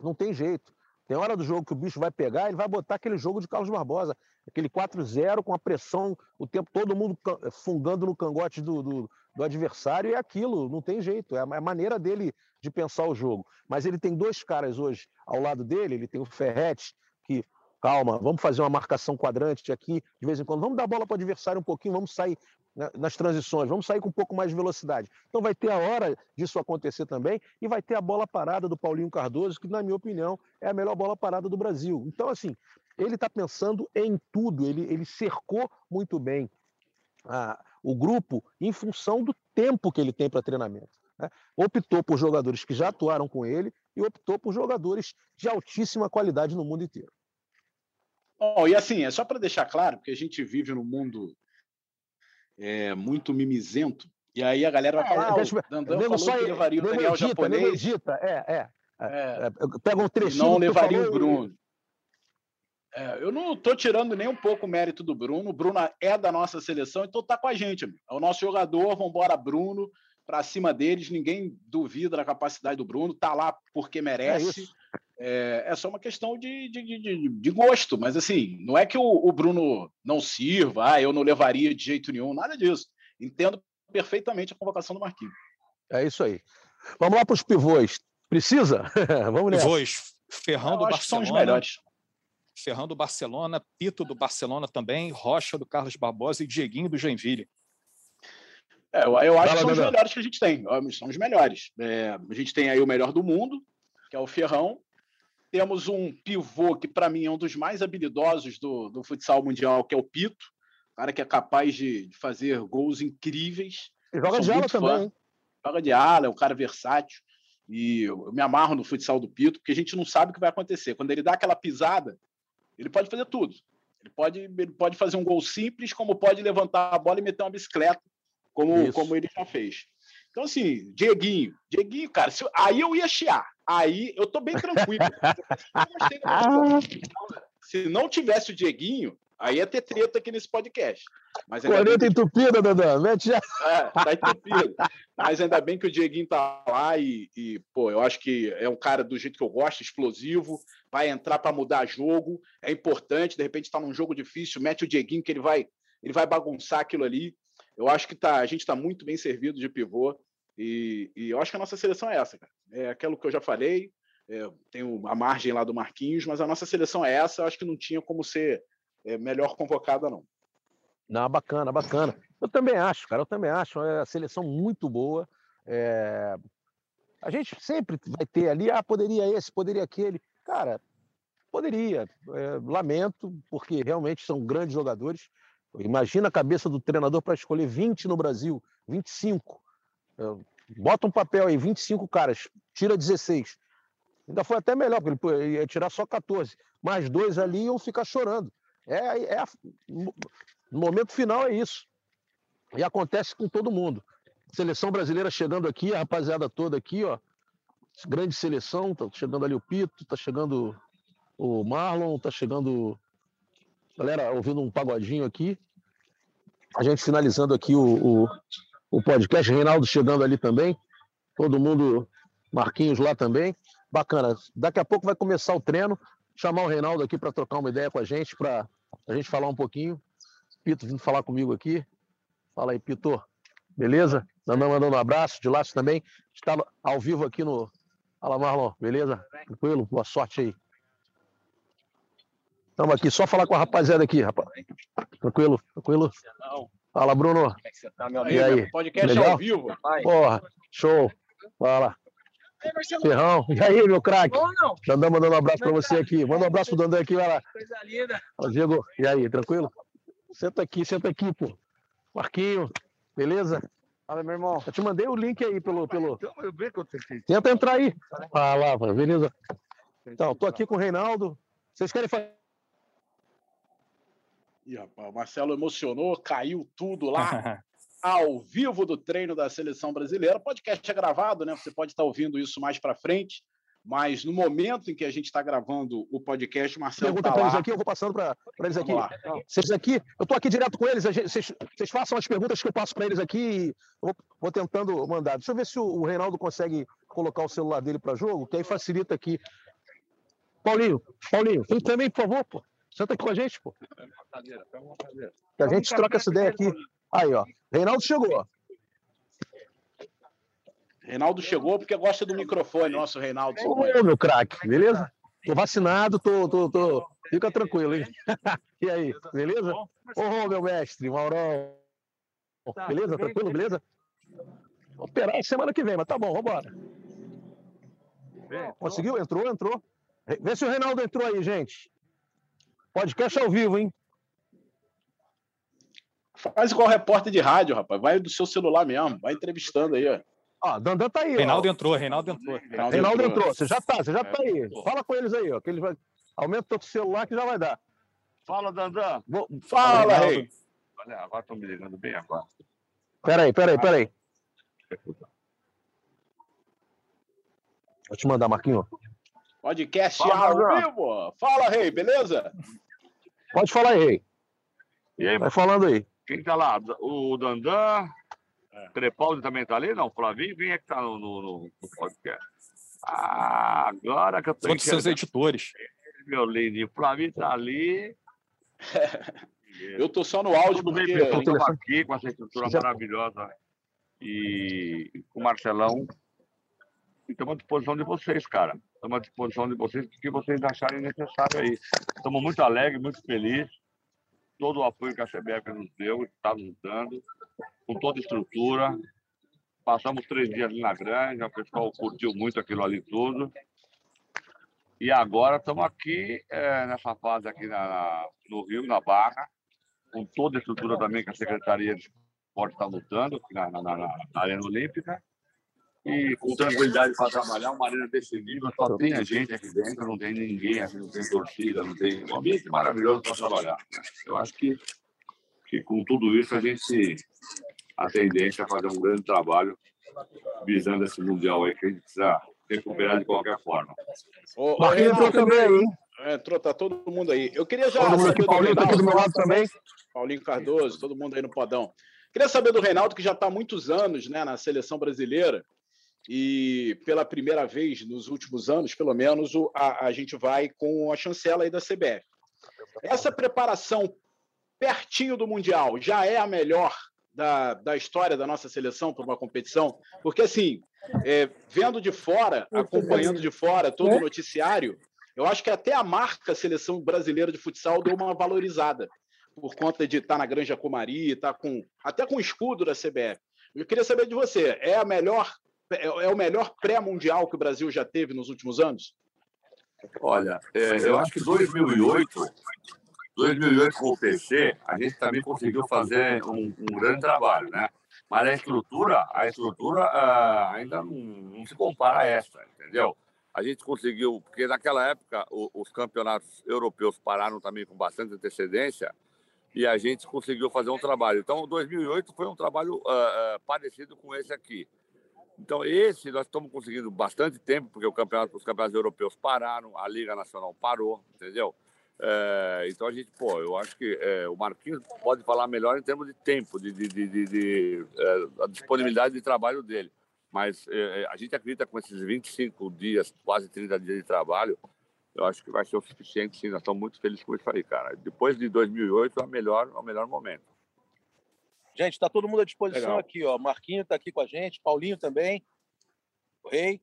Não tem jeito. Tem hora do jogo que o bicho vai pegar, ele vai botar aquele jogo de Carlos Barbosa, aquele 4-0 com a pressão, o tempo todo mundo fungando no cangote do, do, do, adversário, e é aquilo, não tem jeito, é a maneira dele de pensar o jogo. Mas ele tem dois caras hoje ao lado dele, ele tem o Ferretti, que calma, vamos fazer uma marcação quadrante aqui, de vez em quando, vamos dar bola para o adversário um pouquinho, vamos sair né, nas transições, vamos sair com um pouco mais de velocidade. Então vai ter a hora disso acontecer também e vai ter a bola parada do Paulinho Cardoso, que na minha opinião é a melhor bola parada do Brasil. Então assim, ele está pensando em tudo, ele, ele cercou muito bem a, o grupo em função do tempo que ele tem para treinamento. Né? Optou por jogadores que já atuaram com ele e optou por jogadores de altíssima qualidade no mundo inteiro. Oh, e assim, é só para deixar claro, porque a gente vive num mundo é, muito mimizento, e aí a galera vai é, falar, é, deixa, ah, Dandan falou só, que levaria o Daniel edita, japonês. Edita, é, é, é, Pega um trechinho. Não levaria o Bruno. É, eu não estou tirando nem um pouco o mérito do Bruno. O Bruno é da nossa seleção, então tá com a gente, amigo. É o nosso jogador, vamos embora, Bruno, para cima deles. Ninguém duvida da capacidade do Bruno, tá lá porque merece. É, é, só uma questão de, de, de, de, gosto, mas assim, não é que o, o, Bruno não sirva, ah, eu não levaria de jeito nenhum, nada disso. Entendo perfeitamente a convocação do Marquinhos. É isso aí. Vamos lá para os pivôs. Precisa? Vamos nessa. Pivôs. Ferrão do Barcelona. São os melhores. Ferrão do Barcelona, Pito do Barcelona também, Rocha do Carlos Barbosa e Dieguinho do Joinville. É, eu, eu acho Fala, que são os melhores que a gente tem. São os melhores. É, a gente tem aí o melhor do mundo, que é o Ferrão, temos um pivô que, para mim, é um dos mais habilidosos do, do futsal mundial, que é o Pito, cara que é capaz de, de fazer gols incríveis. E joga de ala também. Joga de ala, é um cara versátil. E eu me amarro no futsal do Pito, porque a gente não sabe o que vai acontecer. Quando ele dá aquela pisada, ele pode fazer tudo. Ele pode, ele pode fazer um gol simples, como pode levantar a bola e meter uma bicicleta, como, como ele já fez. Então, assim, Dieguinho, Dieguinho, cara, aí eu ia chiar. Aí eu tô bem tranquilo. se não tivesse o Dieguinho, aí ia ter treta aqui nesse podcast. Mas Corneta bem... entupida, Dandan, mete já. É, tá entupido. Mas ainda bem que o Dieguinho tá lá e, e, pô, eu acho que é um cara do jeito que eu gosto, explosivo, vai entrar para mudar jogo, é importante, de repente tá num jogo difícil, mete o Dieguinho que ele vai, ele vai bagunçar aquilo ali. Eu acho que tá, a gente está muito bem servido de pivô. E, e, eu acho que a nossa seleção é essa, cara. É aquilo que eu já falei. É, tem a margem lá do Marquinhos, mas a nossa seleção é essa. Eu acho que não tinha como ser é, melhor convocada, não. Não, bacana, bacana. Eu também acho, cara. Eu também acho. É a seleção muito boa. É... A gente sempre vai ter ali, ah, poderia esse, poderia aquele. Cara, poderia. É, lamento, porque realmente são grandes jogadores. Imagina a cabeça do treinador para escolher 20 no Brasil, 25. Bota um papel aí, 25 caras, tira 16. Ainda foi até melhor, porque ele ia tirar só 14. Mais dois ali iam ficar chorando. É, é, no momento final é isso. E acontece com todo mundo. Seleção brasileira chegando aqui, a rapaziada toda aqui, ó. Grande seleção, tá chegando ali o Pito, tá chegando o Marlon, tá chegando. Galera ouvindo um pagodinho aqui. A gente finalizando aqui o, o, o podcast, Reinaldo chegando ali também, todo mundo, Marquinhos lá também. Bacana. Daqui a pouco vai começar o treino. Chamar o Reinaldo aqui para trocar uma ideia com a gente, para a gente falar um pouquinho. Pito vindo falar comigo aqui. Fala aí, Pito. Beleza? Nandão mandando um abraço, de laço também. Está ao vivo aqui no. Fala, Marlon. Beleza? Tranquilo? Boa sorte aí. Estamos aqui, só falar com a rapaziada aqui, rapaz. Tranquilo? Tranquilo? Fala, Bruno. Como é que você tá, meu amigo? E aí? Podcast Legal? ao vivo. Porra, show. Fala. Ferrão. E aí, meu craque? Dandão mandando um abraço para você aqui. Manda um abraço pro Dandão aqui, vai lá. Coisa linda. Fala, Diego. E aí, tranquilo? Senta aqui, senta aqui, pô. Marquinho, beleza? Fala, meu irmão. Eu te mandei o link aí pelo. pelo... Então. Tenta entrar aí. Fala, beleza? Então, tô aqui com o Reinaldo. Vocês querem fazer. Ih, rapaz, o Marcelo emocionou, caiu tudo lá. ao vivo do treino da seleção brasileira. O podcast é gravado, né? Você pode estar ouvindo isso mais para frente, mas no momento em que a gente está gravando o podcast, o Marcelo Pergunta tá para eles aqui, eu vou passando para eles aqui. Vocês aqui, eu estou aqui direto com eles, vocês, vocês, façam as perguntas que eu passo para eles aqui eu vou, vou, tentando mandar. Deixa eu ver se o, o Reinaldo consegue colocar o celular dele para jogo, que aí facilita aqui. Paulinho, Paulinho, vem também, por favor, pô. Senta aqui com a gente, pô. Que a gente troca essa ideia aqui. Aí, ó. Reinaldo chegou. Reinaldo chegou porque gosta do microfone, nosso Reinaldo. Ô, meu craque, beleza? Tô vacinado, tô, tô, tô. Fica tranquilo, hein? e aí, beleza? Ô, meu mestre, Maurão. Tá, beleza? Tranquilo, beleza? Vou operar semana que vem, mas tá bom, vambora. Conseguiu? Entrou, entrou. Vê se o Reinaldo entrou aí, gente. Podcast ao vivo, hein? Faz igual repórter de rádio, rapaz. Vai do seu celular mesmo, vai entrevistando aí, ó. Ó, Dandan tá aí. Reinaldo ó. entrou, Reinaldo entrou. Reinaldo, Reinaldo entrou. entrou. Você já tá, você já tá aí. Fala com eles aí, ó. Que eles vai... Aumenta o celular que já vai dar. Fala, Dandan. Vou... Fala, Fala Rei. Olha, agora estão me ligando bem agora. Peraí, peraí, peraí. Vou te mandar, Marquinho. Podcast Fala, ao vivo. Fala, Rei, beleza? Pode falar aí. E aí, Vai falando aí. Quem tá lá? O Dandan, é. Crepaldi também tá ali? Não, Flavinho, quem é que tá no, no, no podcast? Ah, agora que eu tô Todos seus editores. Meu lindo, o Flavinho tá ali. eu tô só no áudio Tudo porque... bem, estamos aqui com essa estrutura Já... maravilhosa e com o Marcelão. E estamos à disposição de vocês, cara. Estamos à disposição de vocês, o que vocês acharem necessário aí. Estamos muito alegres, muito felizes todo o apoio que a CBF nos deu, está nos dando, com toda a estrutura. Passamos três dias ali na granja, o pessoal curtiu muito aquilo ali tudo. E agora estamos aqui é, nessa fase aqui na, no Rio, na Barra, com toda a estrutura também que a Secretaria de Esporte está lutando na, na, na Arena Olímpica e com tranquilidade para trabalhar. Uma arena desse nível, só tem a gente aqui dentro, não tem ninguém, aqui, não tem torcida, não tem um ambiente maravilhoso para trabalhar. Eu acho que, que com tudo isso a gente a tendência é fazer um grande trabalho visando esse mundial aí que a gente precisa recuperar de qualquer forma. O, o entrou também aí. Entrou, tá todo mundo aí. Eu queria já. Todo mundo aqui, Paulinho tá aqui do meu lado também. Paulinho Cardoso, todo mundo aí no podão. Queria saber do Reinaldo, que já está há muitos anos né, na seleção brasileira e pela primeira vez nos últimos anos, pelo menos, a, a gente vai com a chancela aí da CBF. Essa preparação pertinho do Mundial já é a melhor da, da história da nossa seleção para uma competição? Porque, assim, é, vendo de fora, acompanhando de fora todo o noticiário, eu acho que até a marca Seleção Brasileira de Futsal deu uma valorizada por conta de estar na Granja Comari, estar com até com o escudo da CBF. Eu queria saber de você, é a melhor é, é o melhor pré-mundial que o Brasil já teve nos últimos anos? Olha, é, eu acho que 2008, 2008 com o PC, a gente também conseguiu fazer um, um grande trabalho, né? Mas a estrutura, a estrutura uh, ainda não, não, se compara a essa, entendeu? A gente conseguiu, porque naquela época o, os campeonatos europeus pararam também com bastante antecedência e a gente conseguiu fazer um trabalho. Então, 2008 foi um trabalho uh, uh, parecido com esse aqui. Então, esse nós estamos conseguindo bastante tempo, porque campeonato, os campeonatos europeus pararam, a Liga Nacional parou, entendeu? É, então a gente, pô, eu acho que é, o Marquinhos pode falar melhor em termos de tempo, de, de, de, de, é, a disponibilidade de trabalho dele. Mas é, é, a gente acredita com esses 25 dias, quase 30 dias de trabalho, eu acho que vai ser o suficiente, sim. Nós estamos muito felizes com isso aí, cara. Depois de 2008, é o melhor, é o melhor momento. Gente, está todo mundo à disposição Legal. aqui, ó. Marquinho está aqui com a gente, Paulinho também, o Rei.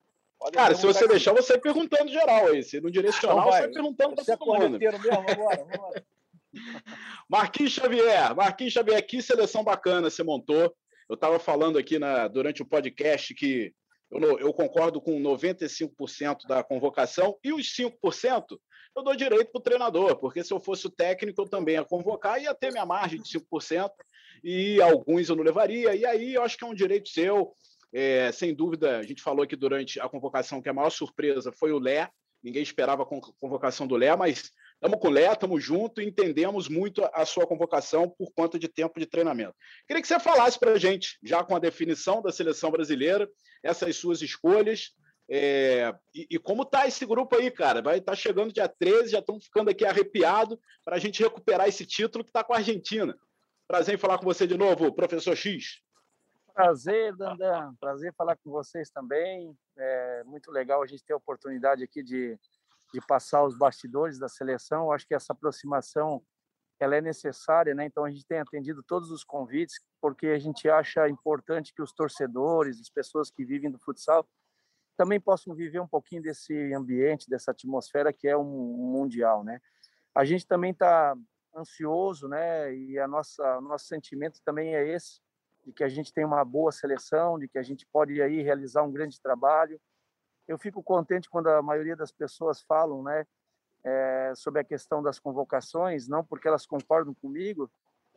Cara, se você deixar, você perguntando geral aí. Se não direcional, vai. você perguntando para todo mundo. Mesmo, vambora, vambora. Marquinhos Xavier, Marquinhos Xavier, que seleção bacana você montou. Eu estava falando aqui na, durante o podcast que eu, eu concordo com 95% da convocação e os 5% eu dou direito para o treinador, porque se eu fosse o técnico, eu também ia convocar, ia ter minha margem de 5%, e alguns eu não levaria, e aí eu acho que é um direito seu. É, sem dúvida, a gente falou aqui durante a convocação que a maior surpresa foi o Lé, ninguém esperava a convocação do Lé, mas Estamos com o Léo, estamos juntos e entendemos muito a sua convocação por conta de tempo de treinamento. Queria que você falasse para a gente, já com a definição da seleção brasileira, essas suas escolhas, é, e, e, como tá esse grupo aí, cara? Vai estar tá chegando dia 13, já estamos ficando aqui arrepiado para a gente recuperar esse título que está com a Argentina. Prazer em falar com você de novo, professor X. Prazer, Dandan. Prazer falar com vocês também. É muito legal a gente ter a oportunidade aqui de de passar os bastidores da seleção. Eu acho que essa aproximação ela é necessária, né? Então a gente tem atendido todos os convites porque a gente acha importante que os torcedores, as pessoas que vivem do futsal também possam viver um pouquinho desse ambiente, dessa atmosfera que é um mundial, né? A gente também está ansioso, né? E a nossa nosso sentimento também é esse de que a gente tem uma boa seleção, de que a gente pode aí realizar um grande trabalho eu fico contente quando a maioria das pessoas falam, né, é, sobre a questão das convocações, não porque elas concordam comigo,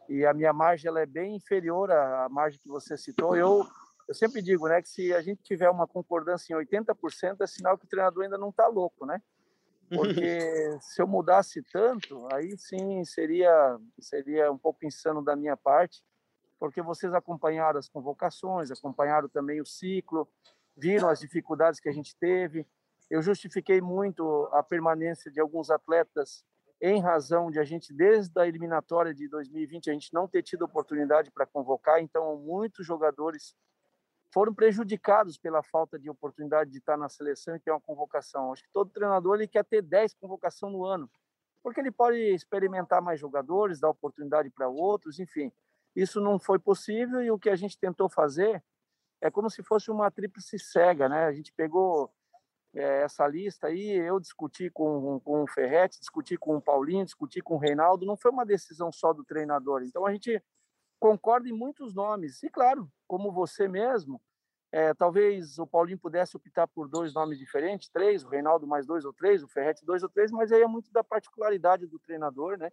e a minha margem ela é bem inferior à margem que você citou. Eu, eu sempre digo, né, que se a gente tiver uma concordância em 80%, é sinal que o treinador ainda não está louco, né? Porque se eu mudasse tanto, aí sim seria seria um pouco insano da minha parte, porque vocês acompanharam as convocações, acompanharam também o ciclo, viram as dificuldades que a gente teve. Eu justifiquei muito a permanência de alguns atletas em razão de a gente, desde a eliminatória de 2020, a gente não ter tido oportunidade para convocar, então muitos jogadores foram prejudicados pela falta de oportunidade de estar na seleção e ter uma convocação. Acho que todo treinador ele quer ter 10 convocações no ano, porque ele pode experimentar mais jogadores, dar oportunidade para outros, enfim. Isso não foi possível e o que a gente tentou fazer é como se fosse uma tríplice cega, né? A gente pegou é, essa lista aí, eu discuti com, com o Ferretti, discuti com o Paulinho, discuti com o Reinaldo, não foi uma decisão só do treinador. Então a gente concorda em muitos nomes. E claro, como você mesmo, é, talvez o Paulinho pudesse optar por dois nomes diferentes, três, o Reinaldo mais dois ou três, o Ferretti dois ou três, mas aí é muito da particularidade do treinador, né?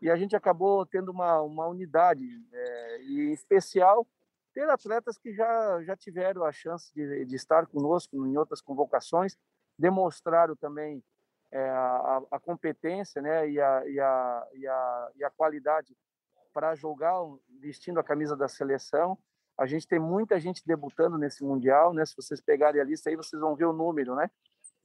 E a gente acabou tendo uma, uma unidade, é, e em especial ter atletas que já, já tiveram a chance de, de estar conosco em outras convocações, demonstraram também é, a, a, competência né, e, a, e, a, e, a, e a qualidade para jogar vestindo a camisa da seleção. A gente tem muita gente debutando nesse Mundial, né? Se vocês pegarem a lista aí, vocês vão ver o número, né?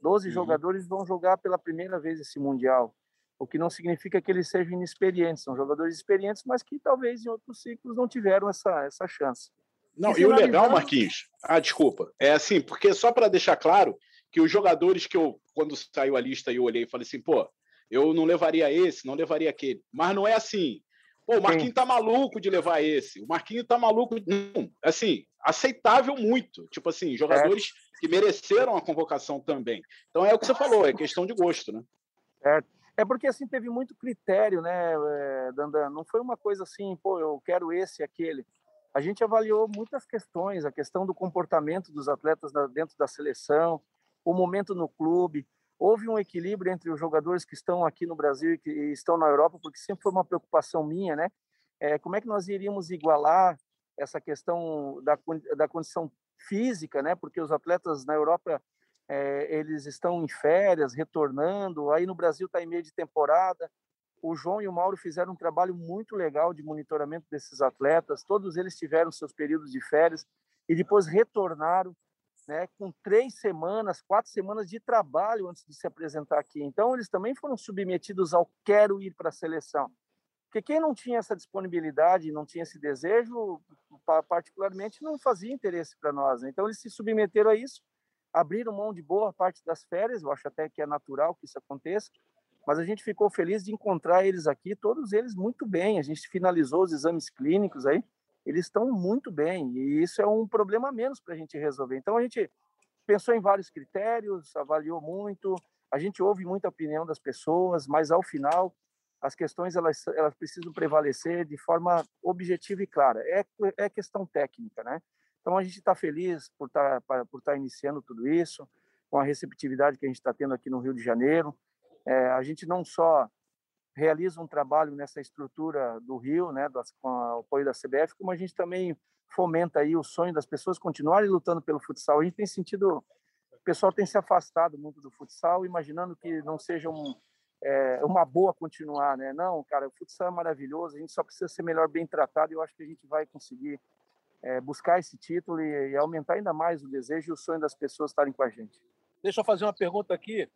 12 uhum. jogadores vão jogar pela primeira vez esse Mundial, o que não significa que eles sejam inexperientes, são jogadores experientes, mas que talvez em outros ciclos não tiveram essa, essa chance. Não, e, e o legal, Marquinhos, ah, desculpa, é assim, porque só para deixar claro que os jogadores que eu, quando saiu a lista e eu olhei e falei assim, pô, eu não levaria esse, não levaria aquele. Mas não é assim. Pô, o Marquinhos Sim. tá maluco de levar esse. O Marquinhos tá maluco. Não, assim, aceitável muito. Tipo assim, jogadores é. que mereceram a convocação também. Então é o que você falou, é questão de gosto, né? Certo. É porque assim teve muito critério, né, eh, Dandan? Não foi uma coisa assim, pô, eu quero esse e aquele a gente avaliou muitas questões, a questão do comportamento dos atletas dentro da seleção, o momento no clube. Houve um equilíbrio entre os jogadores que estão aqui no Brasil e que estão na Europa, porque sempre foi uma preocupação minha, né? É, como é que nós iríamos igualar essa questão da, da condição física, né? Porque os atletas na Europa é, eles estão em férias, retornando. Aí no Brasil está em meio de temporada o João e o Mauro fizeram um trabalho muito legal de monitoramento desses atletas. Todos eles tiveram seus períodos de férias e depois retornaram. Né, com três semanas, quatro semanas de trabalho antes de se apresentar aqui. Então, eles também foram submetidos ao quero ir para a seleção. Porque quem não tinha essa disponibilidade, não tinha esse desejo, particularmente, não fazia interesse para nós. Né? Então, eles se submeteram a isso, abriram mão de boa parte das férias, eu acho até que é natural que isso aconteça, mas a gente ficou feliz de encontrar eles aqui, todos eles muito bem. A gente finalizou os exames clínicos aí, eles estão muito bem, e isso é um problema menos para a gente resolver. Então, a gente pensou em vários critérios, avaliou muito, a gente ouve muita opinião das pessoas, mas ao final as questões elas, elas precisam prevalecer de forma objetiva e clara. É, é questão técnica, né? Então a gente está feliz por estar tá, por tá iniciando tudo isso, com a receptividade que a gente está tendo aqui no Rio de Janeiro. É, a gente não só realiza um trabalho nessa estrutura do Rio, né, com o apoio da CBF, como a gente também fomenta aí o sonho das pessoas continuarem lutando pelo futsal. A gente tem sentido, o pessoal tem se afastado muito do futsal, imaginando que não seja um, é, uma boa continuar, né? Não, cara, o futsal é maravilhoso, a gente só precisa ser melhor bem tratado e eu acho que a gente vai conseguir é, buscar esse título e, e, aumentar ainda mais o desejo e o sonho das pessoas estarem com a gente. Deixa eu fazer uma pergunta aqui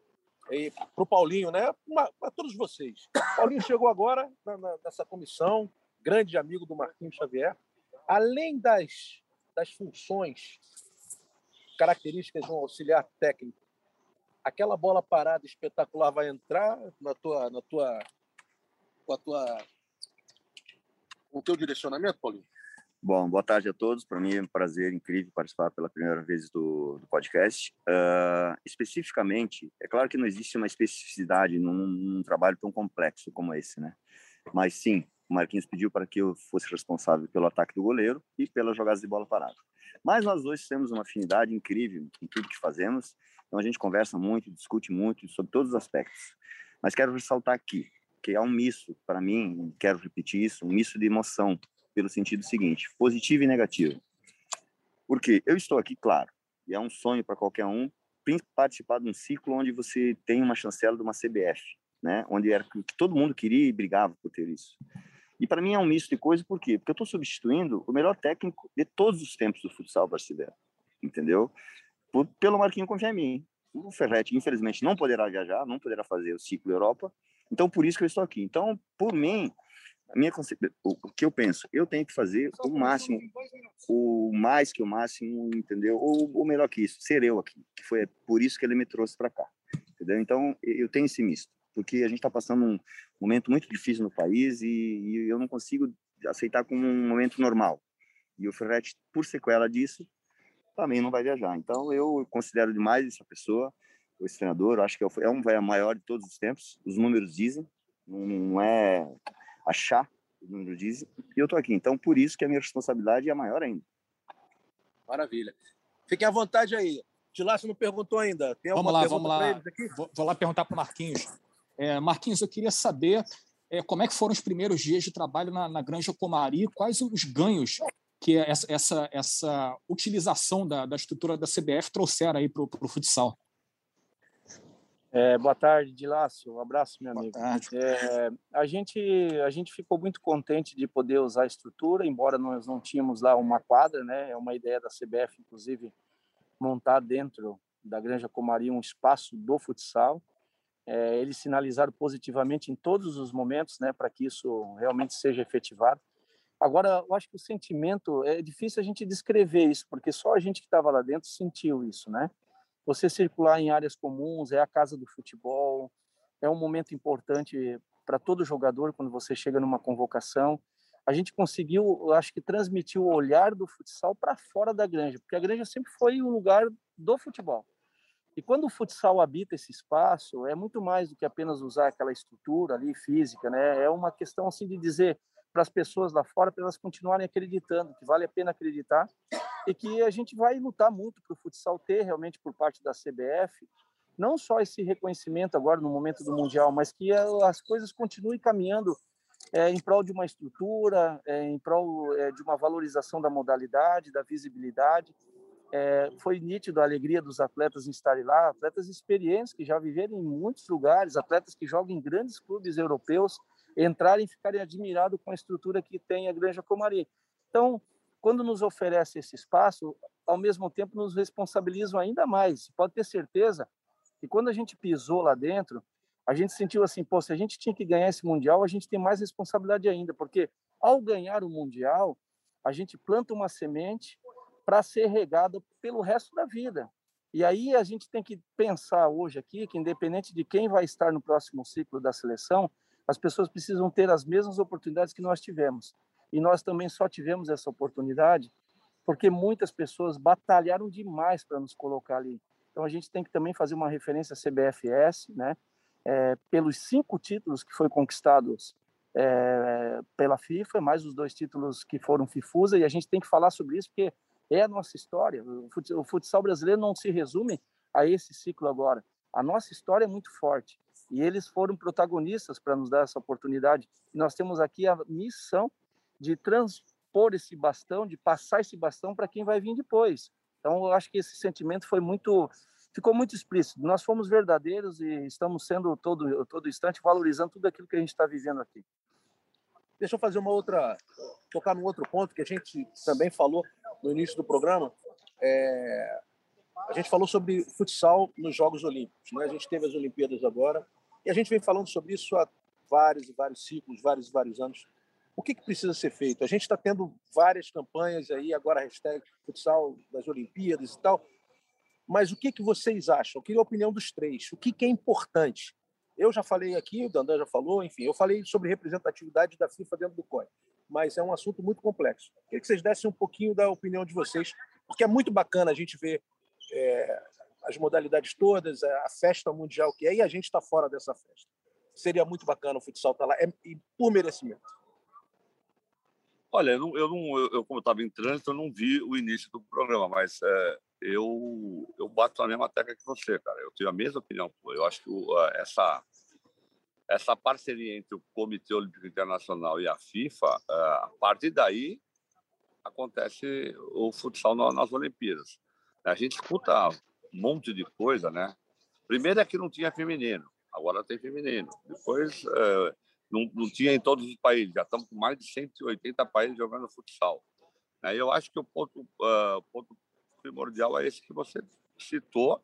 para o Paulinho, né? Para todos vocês. Paulinho chegou agora na, na, nessa comissão, grande amigo do Marquinhos Xavier. Além das, das funções características de um auxiliar técnico, aquela bola parada espetacular vai entrar na tua, na tua, com a tua, com o teu direcionamento, Paulinho? Bom, boa tarde a todos. Para mim é um prazer incrível participar pela primeira vez do, do podcast. Uh, especificamente, é claro que não existe uma especificidade num, num, trabalho tão complexo como esse, né? Mas sim, o Marquinhos pediu para que eu fosse responsável pelo ataque do goleiro e pelas jogadas de bola parada. Mas nós dois temos uma afinidade incrível em tudo que fazemos, então a gente conversa muito, discute muito sobre todos os aspectos. Mas quero ressaltar aqui que há um misto, para mim, quero repetir isso, um misto de emoção pelo sentido seguinte, positivo e negativo. Porque eu estou aqui, claro, e é um sonho para qualquer um participar de um ciclo onde você tem uma chancela de uma CBF, né? Onde era que todo mundo queria e brigava por ter isso. E para mim é um misto de coisas, por quê? Porque eu estou substituindo o melhor técnico de todos os tempos do futsal brasileiro, entendeu? Por, pelo Marquinho confiar em mim. O Ferretti, infelizmente, não poderá viajar, não poderá fazer o ciclo Europa, então por isso que eu estou aqui. Então, por mim, a minha o, que eu penso, eu tenho que fazer o máximo, o mais que o máximo, entendeu? Ou, ou melhor que isso, ser eu aqui, que foi por isso que ele me trouxe para cá, entendeu? Então eu tenho esse misto, porque a gente está passando um momento muito difícil no país e, e, eu não consigo aceitar como um momento normal. E o Ferretti, por sequela disso, também não vai viajar. Então eu considero demais essa pessoa, esse treinador, acho que é, é um vai a maior de todos os tempos. Os números dizem, não é achar o número dizem, e eu estou aqui. Então, por isso que a minha responsabilidade é maior ainda. Maravilha. Fiquem à vontade aí. Tilácio não perguntou ainda. Tem vamos lá, vamos lá. Vou, vou, lá perguntar para o Marquinhos. É, Marquinhos, eu queria saber é, como é que foram os primeiros dias de trabalho na, na Granja Comari, quais os ganhos que essa, essa, essa utilização da, da estrutura da CBF trouxeram aí para o futsal. É, boa tarde, Dilácio. Um abraço, meu amigo. É, a, gente, a gente ficou muito contente de poder usar a estrutura, embora nós não tínhamos lá uma quadra, né? É uma ideia da CBF, inclusive, montar dentro da Granja Comari um espaço do futsal. É, eles sinalizaram positivamente em todos os momentos, né, para que isso realmente seja efetivado. Agora, eu acho que o sentimento é difícil a gente descrever isso, porque só a gente que estava lá dentro sentiu isso, né? Você circular em áreas comuns, é a casa do futebol, é um momento importante para todo jogador quando você chega numa convocação. A gente conseguiu, acho que, transmitir o olhar do futsal para fora da granja, porque a granja sempre foi o lugar do futebol. E quando o futsal habita esse espaço, é muito mais do que apenas usar aquela estrutura ali física, né? É uma questão assim de dizer para as pessoas lá fora para elas continuarem acreditando que vale a pena acreditar e que a gente vai lutar muito para o futsal ter realmente por parte da CBF não só esse reconhecimento agora no momento do mundial, mas que as coisas continuem caminhando é, em prol de uma estrutura, é, em prol é, de uma valorização da modalidade, da visibilidade. Foi nítido a alegria dos atletas em estarem lá, atletas experientes que já viveram em muitos lugares, atletas que jogam em grandes clubes europeus, entrarem e ficarem admirados com a estrutura que tem a Granja Comari. Então, quando nos oferece esse espaço, ao mesmo tempo nos responsabilizam ainda mais. Pode ter certeza que quando a gente pisou lá dentro, a gente sentiu assim, pô, se a gente tinha que ganhar esse mundial, a gente tem mais responsabilidade ainda, porque ao ganhar o mundial, a gente planta uma semente para ser regada pelo resto da vida. E aí a gente tem que pensar hoje aqui que independente de quem vai estar no próximo ciclo da seleção, as pessoas precisam ter as mesmas oportunidades que nós tivemos. E nós também só tivemos essa oportunidade porque muitas pessoas batalharam demais para nos colocar ali. Então a gente tem que também fazer uma referência à CBFS, né? É, pelos cinco títulos que foram conquistados é, pela FIFA, mais os dois títulos que foram FIFUSA, e a gente tem que falar sobre isso porque é a nossa história. O futsal brasileiro não se resume a esse ciclo agora. A nossa história é muito forte e eles foram protagonistas para nos dar essa oportunidade. E nós temos aqui a missão de transpor esse bastão, de passar esse bastão para quem vai vir depois. Então, eu acho que esse sentimento foi muito, ficou muito explícito. Nós fomos verdadeiros e estamos sendo todo todo instante valorizando tudo aquilo que a gente está vivendo aqui. Deixa eu fazer uma outra, tocar num outro ponto que a gente também falou no início do programa. É, a gente falou sobre futsal nos Jogos Olímpicos. Né? A gente teve as Olimpíadas agora e a gente vem falando sobre isso há vários e vários ciclos, vários e vários anos. O que, que precisa ser feito? A gente está tendo várias campanhas aí, agora hashtag futsal das Olimpíadas e tal. Mas o que, que vocês acham? Eu queria a opinião dos três. O que, que é importante? Eu já falei aqui, o Dandan já falou, enfim, eu falei sobre representatividade da FIFA dentro do COI, mas é um assunto muito complexo. Queria que vocês dessem um pouquinho da opinião de vocês, porque é muito bacana a gente ver é, as modalidades todas, a festa mundial que é, e a gente está fora dessa festa. Seria muito bacana o futsal estar tá lá, é, e por merecimento. Olha, eu, não, eu, não, eu como estava em trânsito, eu não vi o início do programa, mas é, eu, eu bato na mesma tecla que você, cara. Eu tenho a mesma opinião. Eu acho que essa, essa parceria entre o Comitê Olímpico Internacional e a FIFA, é, a partir daí acontece o futsal nas Olimpíadas. A gente escuta um monte de coisa, né? Primeiro é que não tinha feminino, agora tem feminino. Depois é, não, não tinha em todos os países, já estamos com mais de 180 países jogando futsal. Aí eu acho que o ponto, uh, ponto primordial é esse que você citou,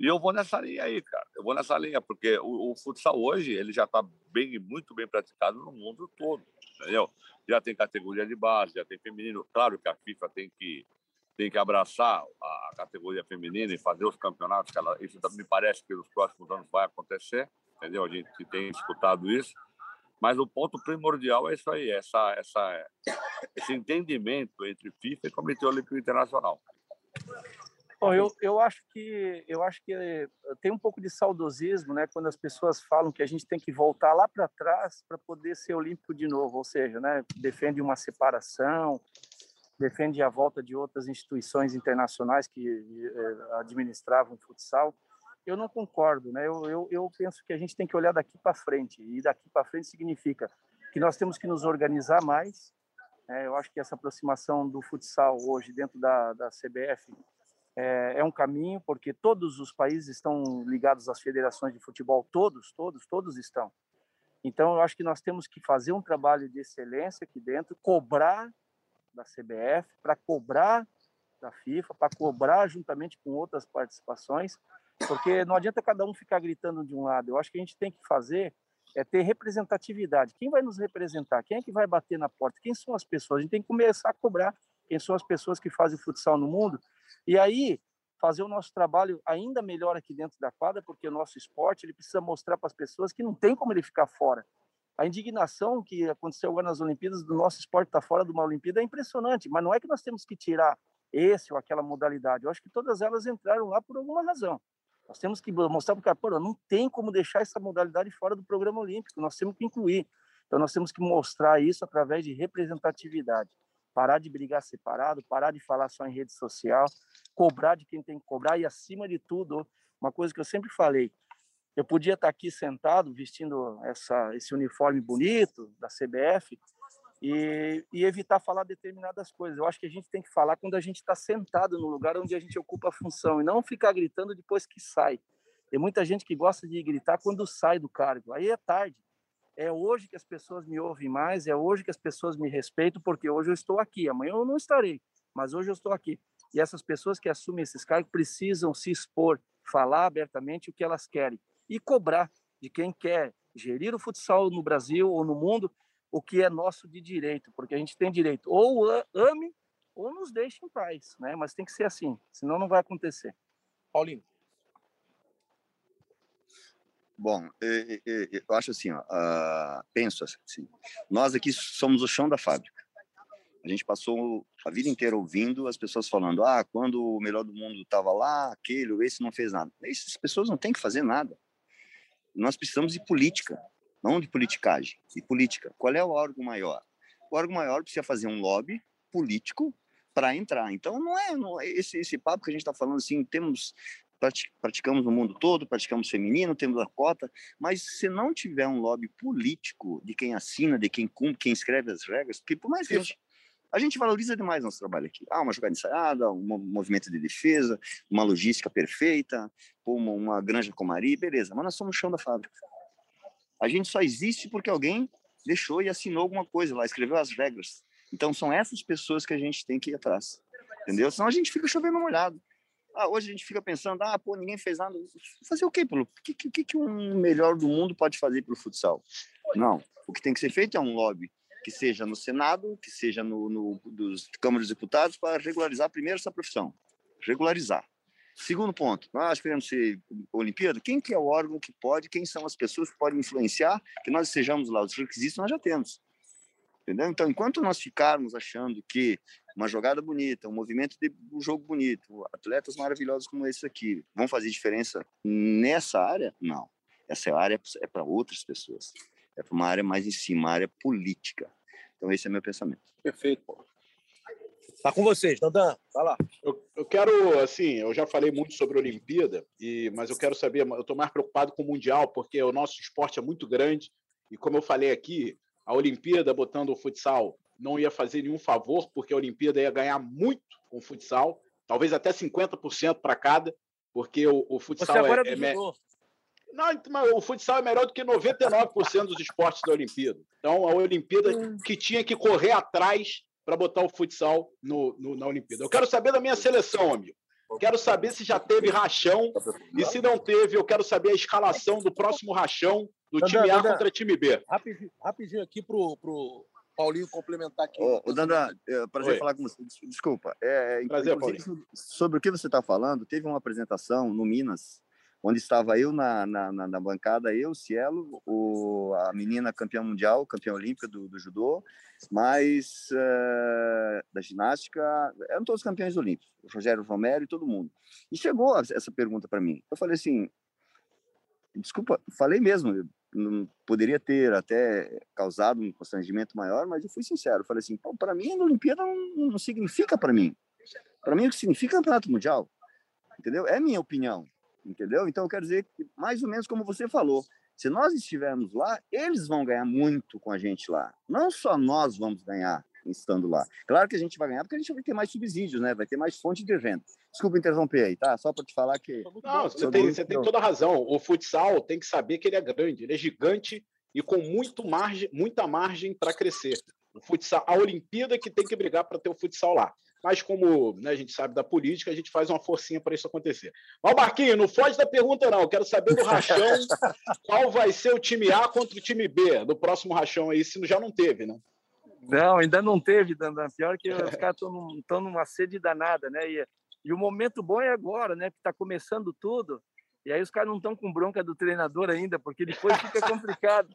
e eu vou nessa linha aí, cara. Eu vou nessa linha, porque o, o futsal hoje ele já está bem, muito bem praticado no mundo todo, entendeu? Já tem categoria de base, já tem feminino. Claro que a FIFA tem que tem que abraçar a categoria feminina e fazer os campeonatos. Ela, isso me parece que nos próximos anos vai acontecer, entendeu? A gente tem escutado isso. Mas o ponto primordial é isso aí, essa, essa, esse entendimento entre FIFA e Comitê Olímpico Internacional. Bom, eu, eu acho que eu acho que eh, tem um pouco de saudosismo, né, quando as pessoas falam que a gente tem que voltar lá para trás para poder ser olímpico de novo, ou seja, né, defende uma separação, defende a volta de outras instituições internacionais que eh, administravam o futsal eu não concordo, né? Eu, eu, eu penso que a gente tem que olhar daqui para frente e daqui para frente significa que nós temos que nos organizar mais. Né? Eu acho que essa aproximação do futsal hoje dentro da, da CBF é, é um caminho, porque todos os países estão ligados às federações de futebol, todos, todos, todos estão. Então, eu acho que nós temos que fazer um trabalho de excelência aqui dentro, cobrar da CBF, para cobrar da FIFA, para cobrar juntamente com outras participações, porque não adianta cada um ficar gritando de um lado. Eu acho que a gente tem que fazer é ter representatividade. Quem vai nos representar? Quem é que vai bater na porta? Quem são as pessoas? A gente tem que começar a cobrar quem são as pessoas que fazem futsal no mundo. E aí fazer o nosso trabalho ainda melhor aqui dentro da quadra, porque o nosso esporte ele precisa mostrar para as pessoas que não tem como ele ficar fora. A indignação que aconteceu agora nas Olimpíadas do nosso esporte estar tá fora de uma Olimpíada é impressionante, mas não é que nós temos que tirar esse ou aquela modalidade. Eu acho que todas elas entraram lá por alguma razão. Nós temos que mostrar para o cara, não tem como deixar essa modalidade fora do programa olímpico, nós temos que incluir. Então, nós temos que mostrar isso através de representatividade. Parar de brigar separado, parar de falar só em rede social, cobrar de quem tem que cobrar e, acima de tudo, uma coisa que eu sempre falei, eu podia estar aqui sentado vestindo essa, esse uniforme bonito da CBF, e, e, evitar falar determinadas coisas. Eu acho que a gente tem que falar quando a gente está sentado no lugar onde a gente ocupa a função e não ficar gritando depois que sai. Tem muita gente que gosta de gritar quando sai do cargo. Aí é tarde. é hoje que as pessoas me ouvem mais, é hoje que as pessoas me respeitam, porque hoje eu estou aqui, amanhã eu não estarei, mas hoje eu estou aqui. E essas pessoas que assumem esses cargos precisam se expor, falar abertamente o que elas querem e cobrar de quem quer gerir o futsal no Brasil ou no mundo o que é nosso de direito, porque a gente tem direito ou ame ou nos deixe em paz, né? Mas tem que ser assim, senão não vai acontecer. Paulinho. Bom, eu, acho assim, ó, uh, penso assim, nós aqui somos o chão da fábrica. A gente passou a vida inteira ouvindo as pessoas falando, ah, quando o melhor do mundo estava lá, aquele, esse não fez nada. Essas pessoas não têm que fazer nada. Nós precisamos de política, não de politicagem, de política. Qual é o órgão maior? O órgão maior precisa fazer um lobby político para entrar. Então, não é, não é esse, esse papo que a gente está falando assim, temos praticamos no mundo todo, praticamos feminino, temos a cota, mas se não tiver um lobby político de quem assina, de quem cumpre, quem escreve as regras, porque por mais que a gente, a gente valoriza demais nosso trabalho aqui. Ah, uma jogada ensaiada, um movimento de defesa, uma logística perfeita, uma, uma granja comari, beleza, mas nós somos o chão da fábrica. A gente só existe porque alguém deixou e assinou alguma coisa lá, escreveu as regras. Então são essas pessoas que a gente tem que ir atrás, entendeu? Senão a gente fica chovendo molhado. Ah, hoje a gente fica pensando, ah, pô, ninguém fez nada. Fazer o quê? Pelo... O que, que, um melhor do mundo pode fazer pelo futsal? Não. O que tem que ser feito é um lobby que seja no Senado, que seja no, no dos Câmara dos Deputados, para regularizar primeiro essa profissão. Regularizar. Segundo ponto, nós queremos ser Olimpíada. Quem que é o órgão que pode, quem são as pessoas que podem influenciar que nós sejamos lá? Os requisitos nós já temos. Entendeu? Então, enquanto nós ficarmos achando que uma jogada bonita, um movimento de um jogo bonito, atletas maravilhosos como esse aqui vão fazer diferença nessa área? Não. Essa área é para outras pessoas. É para uma área mais em cima, uma área política. Então, esse é meu pensamento. Perfeito, Paulo. Tá com vocês, Dandan, vai lá. Eu, eu, quero, assim, eu já falei muito sobre a Olimpíada, e, mas eu quero saber, eu estou mais preocupado com o Mundial, porque o nosso esporte é muito grande, e como eu falei aqui, a Olimpíada, botando o futsal, não ia fazer nenhum favor, porque a Olimpíada ia ganhar muito com o futsal, talvez até 50% para cada, porque o, o futsal Você agora é, é. Não, mas o futsal é melhor do que 99% dos esportes da Olimpíada. Então, a Olimpíada hum. que tinha que correr atrás para botar o futsal no, no, na Olimpíada. Eu quero saber da minha seleção, amigo. Quero saber se já teve rachão e se não teve, eu quero saber a escalação do próximo rachão do time A contra time B. Rapidinho, rapidinho aqui pro, pro Paulinho complementar aqui. Ô, ô Dandan, é, prazer Oi. falar com você. Desculpa. É, é prazer, Paulinho. Sobre o que você está falando, teve uma apresentação no Minas, onde estava eu na, na, na bancada, eu, Cielo, o, a menina campeã mundial, campeã olímpica do, do judô, mas uh, da ginástica, eram todos campeões olímpicos, o Rogério Romero e todo mundo. E chegou essa pergunta para mim. Eu falei assim, desculpa, falei mesmo, não poderia ter até causado um constrangimento maior, mas eu fui sincero, falei assim, para mim a Olimpíada não, não significa para mim. Para mim o que significa é campeonato mundial, entendeu? É minha opinião, entendeu? Então eu quero dizer que mais ou menos como você falou, se nós estivermos lá, eles vão ganhar muito com a gente lá. Não só nós vamos ganhar estando lá. Claro que a gente vai ganhar porque a gente vai ter mais subsídios, né? Vai ter mais fonte de renda. Desculpa interromper aí, tá? Só para te falar que. Não, você tem, você tem toda a razão. O futsal tem que saber que ele é grande, ele é gigante e com muito margem, muita margem para crescer. O futsal, a Olimpíada que tem que brigar para ter o futsal lá. Mas como né, a gente sabe da política, a gente faz uma forcinha para isso acontecer. Mas, Marquinho, não foge da pergunta, não. Eu quero saber do rachão qual vai ser o time A contra o time B do próximo rachão aí, se já não teve, né? Não, ainda não teve, Dandan. Pior que os caras estão numa sede danada, né? E, e, o momento bom é agora, né? Que está começando tudo. E aí os caras não estão com bronca do treinador ainda, porque depois fica complicado.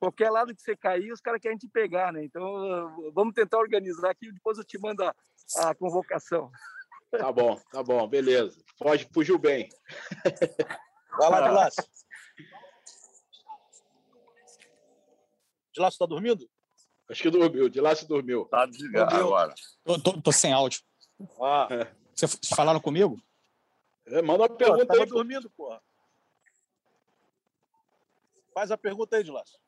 Qualquer lado que você cair, os caras querem te pegar, né? Então, vamos tentar organizar aqui, depois eu te mando a, a convocação. Tá bom, tá bom, beleza. Pode, fugiu bem. Vai lá, Dilácio. Dilácio, está dormindo? Acho que dormiu, se dormiu. Tá desligado agora. Tô, tô, tô, sem áudio. Ah. Vocês falaram comigo? É, manda uma pergunta pô, aí. dormindo, porra. Faz a pergunta aí, Dilácio.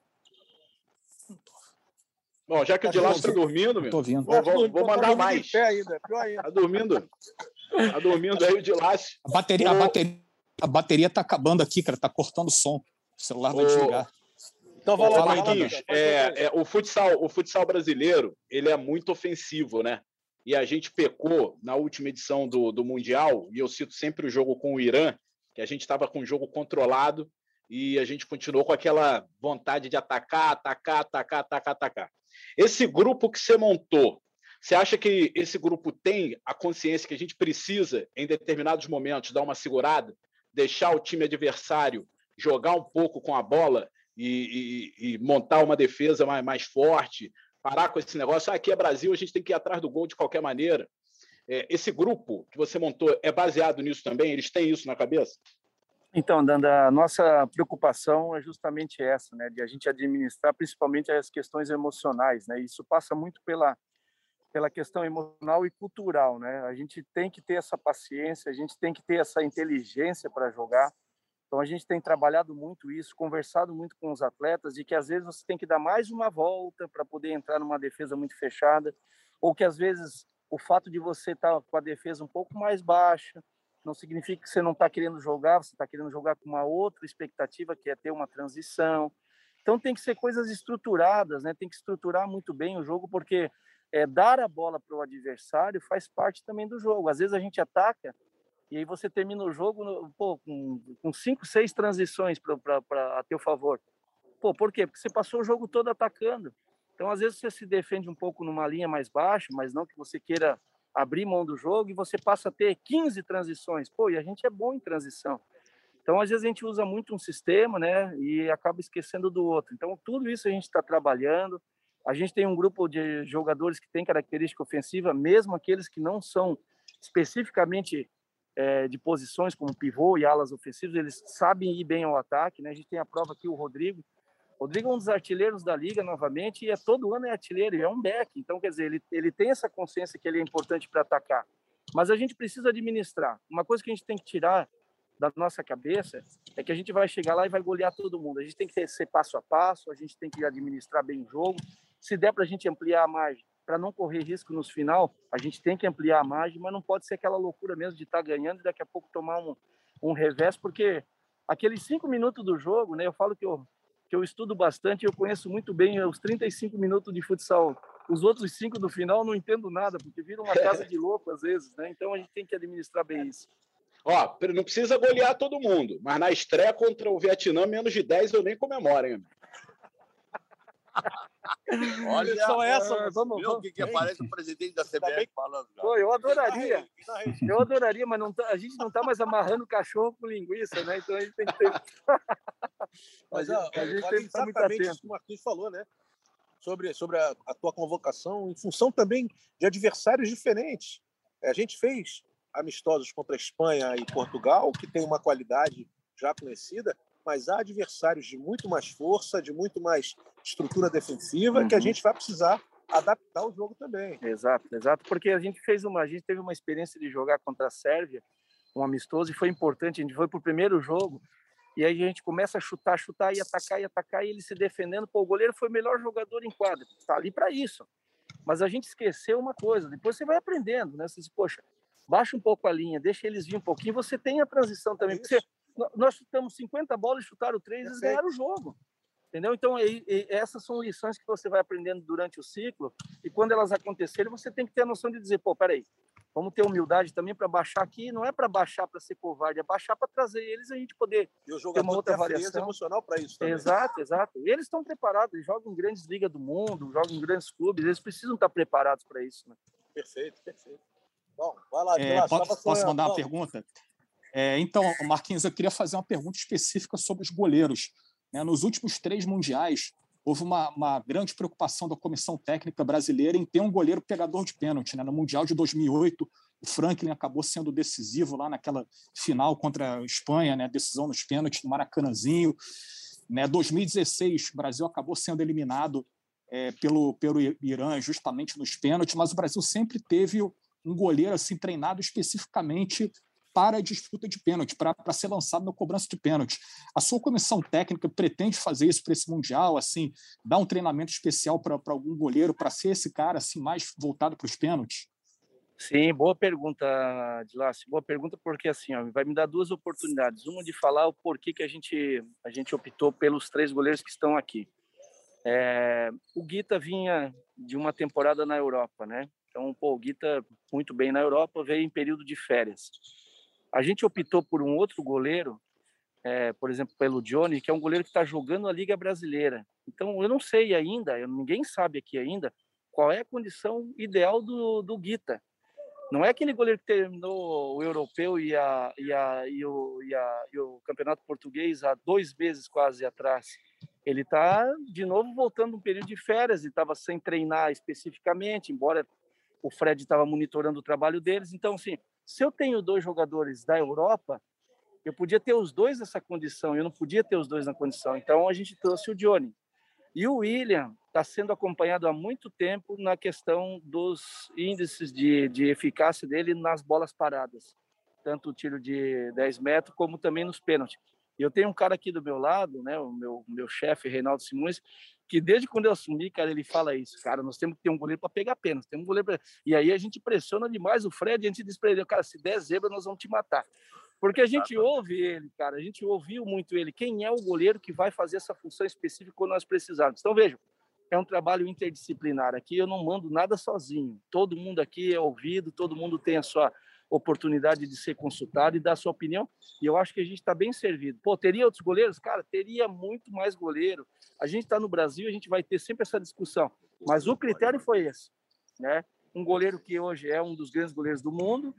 Bom, já que o Dilácio está dormindo, meu, tô vindo. Vou, vou, vou mandar mais. Pé ainda, pior ainda. Tá dormindo. Tá dormindo aí o Dilácio. A bateria, a bateria, a bateria tá acabando aqui, cara. Tá cortando o som. O celular vai o... desligar. Então vai lá, Marquinhos. É, é, o, futsal, o futsal brasileiro ele é muito ofensivo, né? E a gente pecou na última edição do, do Mundial, e eu cito sempre o jogo com o Irã, que a gente estava com o jogo controlado e a gente continuou com aquela vontade de atacar, atacar, atacar, atacar, atacar. Esse grupo que você montou, você acha que esse grupo tem a consciência que a gente precisa, em determinados momentos, dar uma segurada, deixar o time adversário jogar um pouco com a bola e, e, e montar uma defesa mais, mais forte, parar com esse negócio? Ah, aqui é Brasil, a gente tem que ir atrás do gol de qualquer maneira. É, esse grupo que você montou é baseado nisso também? Eles têm isso na cabeça? Então, Danda, a nossa preocupação é justamente essa, né, de a gente administrar principalmente as questões emocionais, né? Isso passa muito pela pela questão emocional e cultural, né? A gente tem que ter essa paciência, a gente tem que ter essa inteligência para jogar. Então a gente tem trabalhado muito isso, conversado muito com os atletas de que às vezes você tem que dar mais uma volta para poder entrar numa defesa muito fechada, ou que às vezes o fato de você estar tá com a defesa um pouco mais baixa não significa que você não está querendo jogar, você está querendo jogar com uma outra expectativa, que é ter uma transição. Então tem que ser coisas estruturadas, né? Tem que estruturar muito bem o jogo, porque é, dar a bola para o adversário faz parte também do jogo. Às vezes a gente ataca e aí você termina o jogo no, pô, com, com cinco, seis transições para a teu favor. Pô, por quê? Porque você passou o jogo todo atacando. Então, às vezes, você se defende um pouco numa linha mais baixa, mas não que você queira abrir mão do jogo e você passa a ter 15 transições. Pô, e a gente é bom em transição. Então, às vezes, a gente usa muito um sistema, né, e acaba esquecendo do outro. Então, tudo isso a gente está trabalhando. A gente tem um grupo de jogadores que tem característica ofensiva, mesmo aqueles que não são especificamente é, de posições como pivô e alas ofensivas, eles sabem ir bem ao ataque. Né? A gente tem a prova aqui, o Rodrigo, Rodrigo é um dos artilheiros da liga novamente e é todo ano é artilheiro, é um back. Então, quer dizer, ele, ele tem essa consciência que ele é importante para atacar. Mas a gente precisa administrar. Uma coisa que a gente tem que tirar da nossa cabeça é que a gente vai chegar lá e vai golear todo mundo. A gente tem que ser passo a passo, a gente tem que administrar bem o jogo. Se der para a gente ampliar a margem, para não correr risco nos final, a gente tem que ampliar a margem, mas não pode ser aquela loucura mesmo de estar tá ganhando e daqui a pouco tomar um, um revés, porque aqueles cinco minutos do jogo, né? Eu falo que eu que eu estudo bastante, eu conheço muito bem os 35 minutos de futsal. Os outros cinco do final não entendo nada, porque vira uma casa de louco às vezes, né? Então a gente tem que administrar bem isso. Ó, não precisa golear todo mundo, mas na estreia contra o Vietnã, menos de 10 eu nem comemoro, hein? Olha só essa, é, vamos, ver o que, que aparece o presidente da CBF falando. Pô, eu adoraria. Eu adoraria, mas não tá, a gente não está mais amarrando cachorro com linguiça, né? Então a gente tem que ter. mas a, a gente tem que estar muito atento. Isso que o Marquinhos falou, né? Sobre, sobre a, a tua convocação, em função também de adversários diferentes. A gente fez amistosos contra a Espanha e Portugal, que tem uma qualidade já conhecida, mas há adversários de muito mais força, de muito mais estrutura defensiva, uhum. que a uhum. gente vai precisar adaptar o jogo também. Exato, exato, porque a gente fez uma, a gente teve uma experiência de jogar contra a Sérvia, um amistoso e foi importante. A gente foi para o primeiro jogo e aí a gente começa a chutar, chutar e atacar e atacar e ele se defendendo. Pô, o goleiro foi o melhor jogador em quadra, tá ali para isso. Mas a gente esqueceu uma coisa. Depois você vai aprendendo, né? Você diz, poxa, baixa um pouco a linha, deixa eles vir um pouquinho. Você tem a transição também. Porque você, nós chutamos 50 bolas e chutaram três, eles ganharam o jogo. Entendeu? Então, e, e essas são lições que você vai aprendendo durante o ciclo, e quando elas acontecerem, você tem que ter a noção de dizer, pô, peraí, vamos ter humildade também para baixar aqui, não é para baixar para ser covarde, é baixar para trazer eles e a gente poder e o ter uma outra variação emocional para isso também. Exato, exato. E eles estão preparados, eles jogam em grandes ligas do mundo, jogam em grandes clubes, eles precisam estar preparados para isso. Né? Perfeito, perfeito. Bom, vai lá, é, posso, posso mandar uma pergunta? É, então, Marquinhos, eu queria fazer uma pergunta específica sobre os goleiros. Né? Nos últimos três mundiais, houve uma, uma, grande preocupação da comissão técnica brasileira em ter um goleiro pegador de pênalti. Né? No Mundial de 2008, o Franklin acabou sendo decisivo lá naquela final contra a Espanha, né? decisão nos pênaltis no Maracanãzinho. Né? 2016, o Brasil acabou sendo eliminado é, pelo, pelo Irã justamente nos pênaltis, mas o Brasil sempre teve um goleiro assim treinado especificamente para a disputa de pênalti, para ser lançado na cobrança de pênalti. A sua comissão técnica pretende fazer isso para esse Mundial, assim, dar um treinamento especial para algum goleiro, para ser esse cara assim mais voltado para os pênaltis? Sim, boa pergunta, Dilácio. Boa pergunta porque assim, ó, vai me dar duas oportunidades. Uma de falar o porquê que a gente a gente optou pelos três goleiros que estão aqui. É, o Guita vinha de uma temporada na Europa, né? Então, pô, o Guita muito bem na Europa, veio em período de férias. A gente optou por um outro goleiro, é, por exemplo, pelo Johnny, que é um goleiro que está jogando a Liga Brasileira. Então, eu não sei ainda, ninguém sabe aqui ainda, qual é a condição ideal do, do Guita. Não é aquele goleiro que terminou o europeu e, a, e, a, e, o, e, a, e o campeonato português há dois meses quase atrás. Ele está, de novo, voltando um período de férias e estava sem treinar especificamente, embora o Fred estava monitorando o trabalho deles. Então, assim, se eu tenho dois jogadores da Europa, eu podia ter os dois nessa condição, eu não podia ter os dois na condição. Então, a gente trouxe o Johnny. E o William está sendo acompanhado há muito tempo na questão dos índices de, de eficácia dele nas bolas paradas, tanto o tiro de 10 metros como também nos pênaltis. Eu tenho um cara aqui do meu lado, né, o meu, meu chefe, Reinaldo Simões, que desde quando eu assumi, cara, ele fala isso, cara, nós temos que ter um goleiro para pegar pênalti, temos um goleiro pra... E aí a gente pressiona demais o Fred, a gente diz para ele, cara, se der zebra, nós vamos te matar. Porque a gente ouve ele, cara, a gente ouviu muito ele. Quem é o goleiro que vai fazer essa função específica quando nós precisarmos? Então, vejam, é um trabalho interdisciplinar. Aqui eu não mando nada sozinho. Todo mundo aqui é ouvido, todo mundo tem a sua oportunidade de ser consultado e dar sua opinião. E eu acho que a gente está bem servido. Pô, teria outros goleiros? Cara, teria muito mais goleiro. A gente está no Brasil, a gente vai ter sempre essa discussão. Mas o critério foi esse, né? Um goleiro que hoje é um dos grandes goleiros do mundo,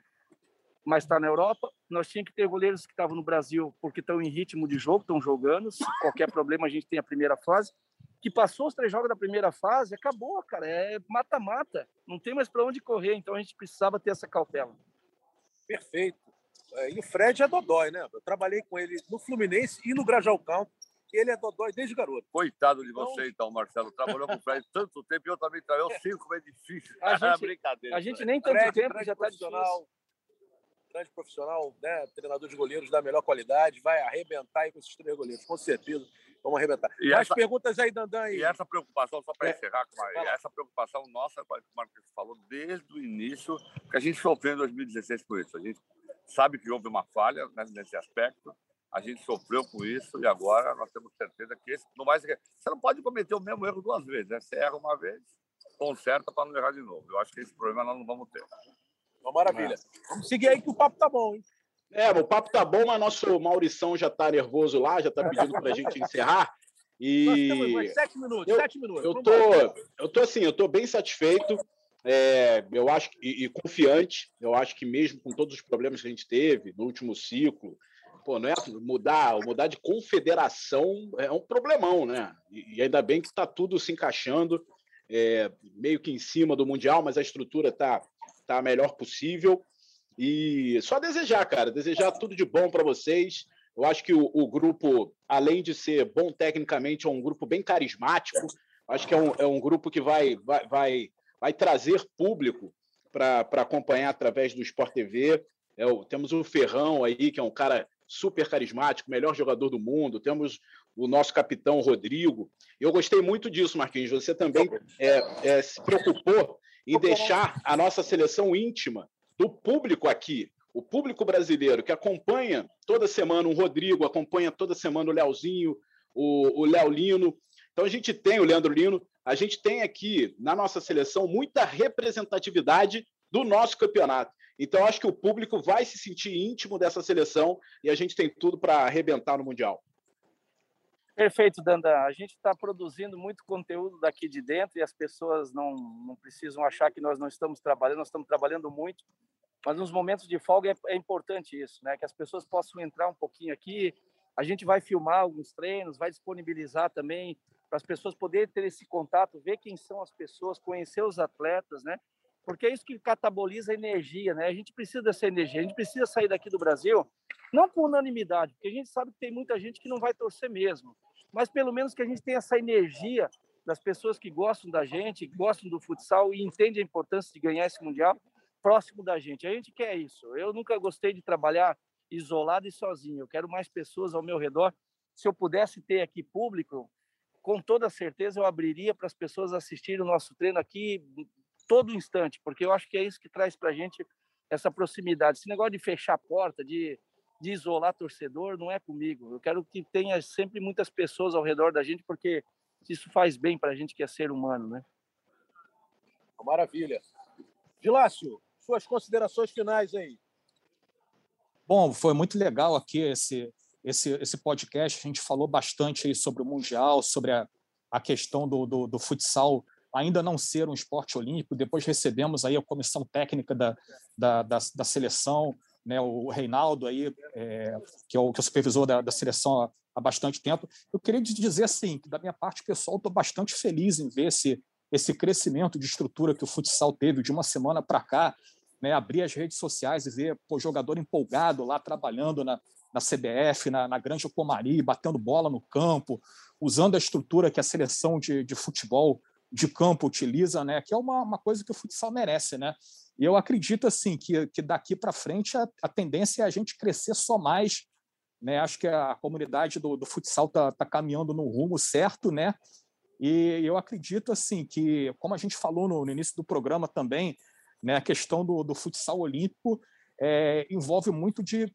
mas está na Europa. Nós tínhamos que ter goleiros que estavam no Brasil porque estão em ritmo de jogo, estão jogando. Se qualquer problema, a gente tem a primeira fase. Que passou os três jogos da primeira fase, acabou, cara. É mata-mata. Não tem mais para onde correr. Então a gente precisava ter essa cautela. Perfeito. É, e o Fred é dodói, né? Eu trabalhei com ele no Fluminense e no Grajal Count. Ele é dodói desde garoto. Coitado de então... você, então, Marcelo. Trabalhou com o Fred tanto tempo e eu também trabalhei cinco, é difícil. A gente, Brincadeira. A gente nem tanto Fred, tempo já está difícil grande profissional, né? treinador de goleiros da melhor qualidade, vai arrebentar aí com esses três goleiros, com certeza. Vamos arrebentar. E Mais essa, perguntas aí, Dandan. E essa preocupação, só para é. encerrar, essa preocupação nossa, como o Marcos falou, desde o início, que a gente sofreu em 2016 com isso. A gente sabe que houve uma falha né, nesse aspecto, a gente sofreu com isso e agora nós temos certeza que esse, no mais, você não pode cometer o mesmo erro duas vezes. Né? Você erra uma vez, conserta para não errar de novo. Eu acho que esse problema nós não vamos ter. Uma maravilha. É. Vamos seguir aí que o papo tá bom, hein? É, o papo tá bom, mas nosso Maurição já tá nervoso lá, já tá pedindo pra gente encerrar. E Nós temos mais sete minutos, eu, sete minutos. Eu tô, eu tô assim, eu tô bem satisfeito. É, eu acho e, e, confiante. Eu acho que mesmo com todos os problemas que a gente teve no último ciclo, pô, não é mudar, mudar de confederação é um problemão, né? E, e ainda bem que está tudo se encaixando, é, meio que em cima do mundial, mas a estrutura está tá a melhor possível. E só desejar, cara, desejar tudo de bom para vocês. Eu acho que o, o, grupo, além de ser bom tecnicamente, é um grupo bem carismático. Acho que é um, é um grupo que vai, vai, vai, vai trazer público para acompanhar através do Sport TV. É, temos o Ferrão aí, que é um cara super carismático, melhor jogador do mundo. Temos o nosso capitão Rodrigo. Eu gostei muito disso, Marquinhos. Você também é, é, se preocupou em deixar a nossa seleção íntima do público aqui, o público brasileiro que acompanha toda semana o Rodrigo, acompanha toda semana o Leozinho, o Léo Lino. Então a gente tem o Leandro Lino, a gente tem aqui na nossa seleção muita representatividade do nosso campeonato. Então acho que o público vai se sentir íntimo dessa seleção e a gente tem tudo para arrebentar no Mundial. Perfeito, Dandan. A gente está produzindo muito conteúdo daqui de dentro e as pessoas não, não precisam achar que nós não estamos trabalhando, nós estamos trabalhando muito, mas nos momentos de folga é, é importante isso, né? Que as pessoas possam entrar um pouquinho aqui. A gente vai filmar alguns treinos, vai disponibilizar também para as pessoas poderem ter esse contato, ver quem são as pessoas, conhecer os atletas, né? Porque é isso que cataboliza a energia, né? A gente precisa dessa energia, a gente precisa sair daqui do Brasil não por unanimidade, porque a gente sabe que tem muita gente que não vai torcer mesmo, mas pelo menos que a gente tenha essa energia das pessoas que gostam da gente, gostam do futsal e entendem a importância de ganhar esse mundial próximo da gente. A gente quer isso. Eu nunca gostei de trabalhar isolado e sozinho. Eu quero mais pessoas ao meu redor. Se eu pudesse ter aqui público, com toda certeza eu abriria para as pessoas assistirem o nosso treino aqui todo instante, porque eu acho que é isso que traz para a gente essa proximidade. Esse negócio de fechar a porta, de de isolar torcedor não é comigo. Eu quero que tenha sempre muitas pessoas ao redor da gente, porque isso faz bem para a gente que é ser humano, né? Maravilha. Gilácio, suas considerações finais aí. Bom, foi muito legal aqui esse, esse, esse podcast. A gente falou bastante aí sobre o Mundial, sobre a, a questão do, do, do futsal ainda não ser um esporte olímpico. Depois recebemos aí a comissão técnica da, da, da, da seleção, né, o Reinaldo aí, é, que, é o, que é o supervisor da, da seleção há, há, bastante tempo. Eu queria dizer assim, que da minha parte pessoal, estou bastante feliz em ver esse, esse crescimento de estrutura que o futsal teve de uma semana para cá, né, abrir as redes sociais e ver o jogador empolgado lá trabalhando na, na CBF, na, na Grande Comari, batendo bola no campo, usando a estrutura que a seleção de, de futebol de campo utiliza, né? Que é uma, uma coisa que o futsal merece, né? E eu acredito assim que, que daqui para frente a, a, tendência é a gente crescer só mais, né? Acho que a comunidade do, do futsal está tá caminhando no rumo certo, né? E eu acredito assim que, como a gente falou no, no início do programa também, né? A questão do, do futsal olímpico é, envolve muito de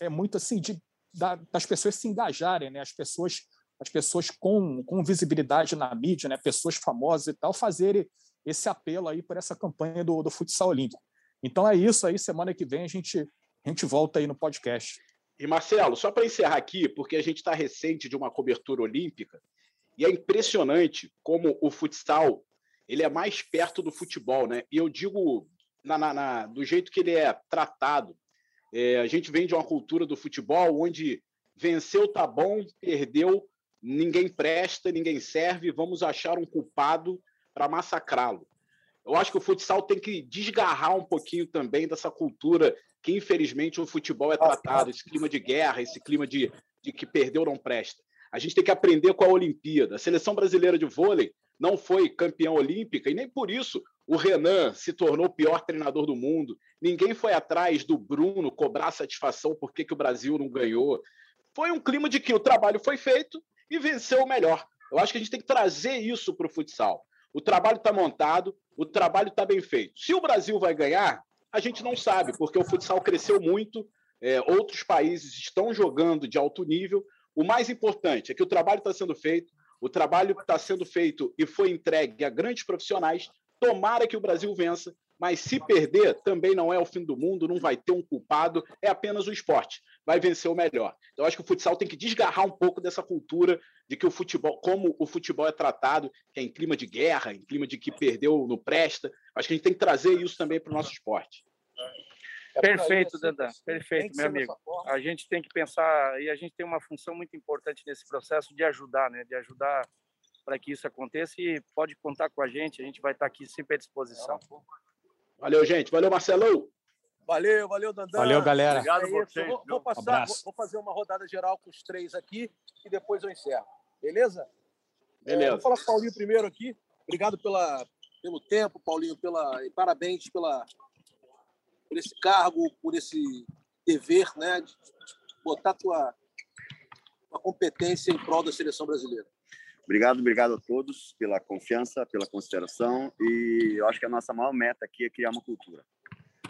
é muito assim de da, das pessoas se engajarem, né? As pessoas as pessoas com, com visibilidade na mídia, né, pessoas famosas e tal, fazerem esse apelo aí por essa campanha do, do futsal olímpico. Então é isso aí, semana que vem a gente, a gente volta aí no podcast. E Marcelo, só para encerrar aqui, porque a gente está recente de uma cobertura olímpica, e é impressionante como o futsal ele é mais perto do futebol, né? E eu digo na, na, na, do jeito que ele é tratado. É, a gente vem de uma cultura do futebol onde venceu tá bom, perdeu ninguém presta, ninguém serve, vamos achar um culpado para massacrá-lo. Eu acho que o futsal tem que desgarrar um pouquinho também dessa cultura que, infelizmente, o futebol é tratado, esse clima de guerra, esse clima de, de que perdeu não presta. A gente tem que aprender com a Olimpíada. A seleção brasileira de vôlei não foi campeã olímpica e nem por isso o Renan se tornou o pior treinador do mundo. Ninguém foi atrás do Bruno cobrar satisfação por que, que o Brasil não ganhou. Foi um clima de que o trabalho foi feito e venceu o melhor. Eu acho que a gente tem que trazer isso para o futsal. O trabalho está montado, o trabalho está bem feito. Se o Brasil vai ganhar, a gente não sabe, porque o futsal cresceu muito, é, outros países estão jogando de alto nível. O mais importante é que o trabalho está sendo feito, o trabalho está sendo feito e foi entregue a grandes profissionais. Tomara que o Brasil vença, mas se perder, também não é o fim do mundo, não vai ter um culpado, é apenas o esporte. Vai vencer o melhor. Então, acho que o futsal tem que desgarrar um pouco dessa cultura de que o futebol, como o futebol é tratado, que é em clima de guerra, em clima de que perdeu no presta. Acho que a gente tem que trazer isso também para o nosso esporte. É Perfeito, Dandan. Perfeito, meu amigo. A gente tem que pensar, e a gente tem uma função muito importante nesse processo de ajudar, né? De ajudar para que isso aconteça e pode contar com a gente, a gente vai estar aqui sempre à disposição. Valeu, gente. Valeu, Marcelão. Valeu, valeu, Dandan. Valeu, galera. Obrigado é vocês. Vou, vou, passar, vou, vou, fazer uma rodada geral com os três aqui e depois eu encerro. Beleza? Beleza. É, vou falar com o Paulinho primeiro aqui. Obrigado pela, pelo tempo, Paulinho, pela, e parabéns pela, por esse cargo, por esse dever, né, de botar tua, tua competência em prol da seleção brasileira. Obrigado, obrigado a todos pela confiança, pela consideração e eu acho que a nossa maior meta aqui é criar uma cultura.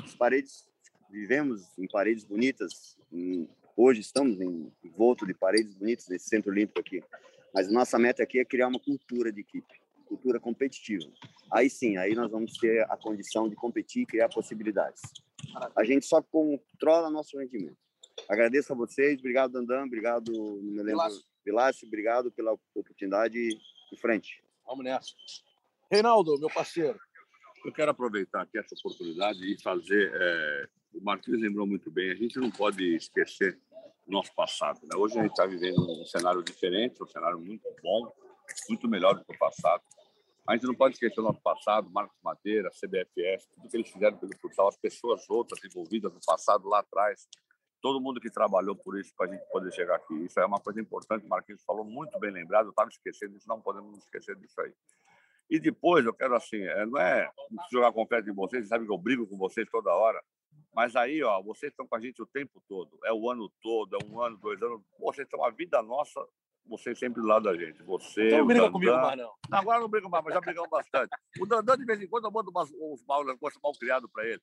As paredes, vivemos em paredes bonitas, em, hoje estamos em volta de paredes bonitas nesse centro olímpico aqui, mas a nossa meta aqui é criar uma cultura de equipe, cultura competitiva. Aí sim, aí nós vamos ter a condição de competir e criar possibilidades. A gente só controla nosso rendimento. Agradeço a vocês, obrigado Dandan, obrigado, me lembro, Pilace, obrigado pela oportunidade em frente. Vamos nessa. Reinaldo, meu parceiro. Eu quero aproveitar aqui essa oportunidade e fazer. É, o Martins lembrou muito bem, a gente não pode esquecer o nosso passado. Né? Hoje a gente está vivendo um cenário diferente, um cenário muito bom, muito melhor do que o passado. A gente não pode esquecer o nosso passado, Marcos Madeira, CBFS, tudo que eles fizeram pelo futsal, as pessoas outras envolvidas no passado lá atrás, todo mundo que trabalhou por isso para a gente poder chegar aqui. Isso é uma coisa importante, o Marquinhos falou muito bem lembrado, eu estava esquecendo disso, não podemos nos esquecer disso aí. E depois eu quero assim, é, não é jogar confete em vocês, vocês sabem que eu brigo com vocês toda hora, mas aí, ó, vocês estão com a gente o tempo todo, é o ano todo, é um ano, dois anos, vocês estão a vida nossa, vocês sempre do lado da gente. Você, então não briga comigo mais, não. Agora não brigo mais, mas já brigamos bastante. O Dandan, de vez em quando, eu mando umas, uns mal, mal criados para ele.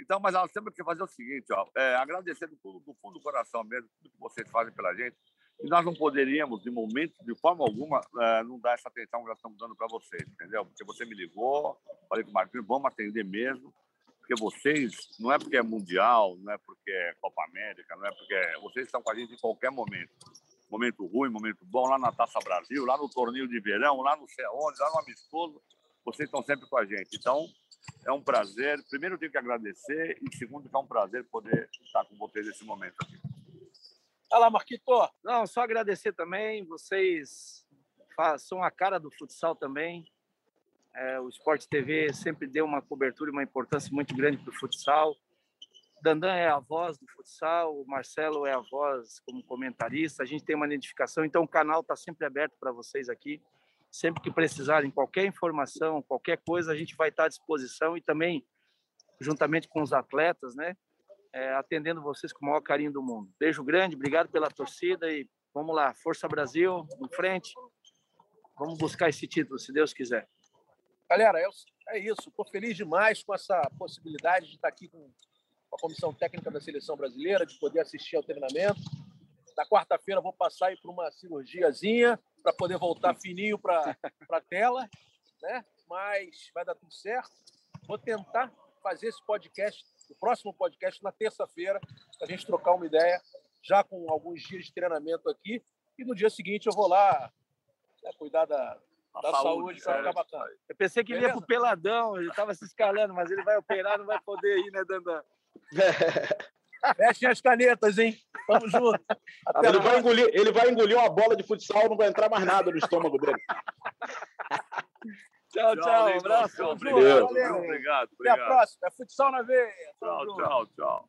Então, mas nós temos que fazer o seguinte, ó, é, agradecer do, do, fundo do coração mesmo tudo que vocês fazem pela gente. E nós não poderíamos, de momento, de forma alguma, é, não dar essa atenção que nós estamos dando para vocês, entendeu? Porque você me ligou, falei com o Marquinhos, vamos atender mesmo, porque vocês, não é porque é Mundial, não é porque é Copa América, não é porque é, vocês estão com a gente em qualquer momento. Momento ruim, momento bom, lá na Taça Brasil, lá no torneio de verão, lá no sei onde, lá no amistoso, vocês estão sempre com a gente. Então, é um prazer. Primeiro, eu tenho que agradecer e segundo, é um prazer poder estar com vocês nesse momento aqui. Olha lá, Marquito. Não, só agradecer também. Vocês são a cara do futsal também. É, o Esporte TV sempre deu uma cobertura e uma importância muito grande para o futsal. Dandan é a voz do futsal, o Marcelo é a voz como comentarista. A gente tem uma identificação, então o canal está sempre aberto para vocês aqui. Sempre que precisarem qualquer informação, qualquer coisa, a gente vai estar à disposição e também, juntamente com os atletas, né, é, atendendo vocês com o maior carinho do mundo. Beijo grande, obrigado pela torcida e vamos lá, Força Brasil, em frente. Vamos buscar esse título, se Deus quiser. Galera, é, é isso. Estou feliz demais com essa possibilidade de estar aqui com a comissão técnica da seleção brasileira, de poder assistir ao treinamento. Na quarta-feira vou passar aí por uma cirurgiazinha para poder voltar fininho para a tela, né? Mas vai dar tudo certo. Vou tentar fazer esse podcast, o próximo podcast na terça-feira, para a gente trocar uma ideia, já com alguns dias de treinamento aqui. E no dia seguinte eu vou lá né, cuidar da, da saúde, para ficar bacana. Eu pensei que ele ia pro Peladão, ele estava se escalando, mas ele vai operar, não vai poder ir, né, Dandan? Fechem as canetas, hein? Tamo junto. Até ele, vai engolir, ele vai engolir uma bola de futsal, não vai entrar mais nada no estômago dele. tchau, tchau. Um abraço. Tchau, obrigado. Valeu. Obrigado, obrigado. Até a próxima. É futsal na veia. Tchau, tchau, tchau.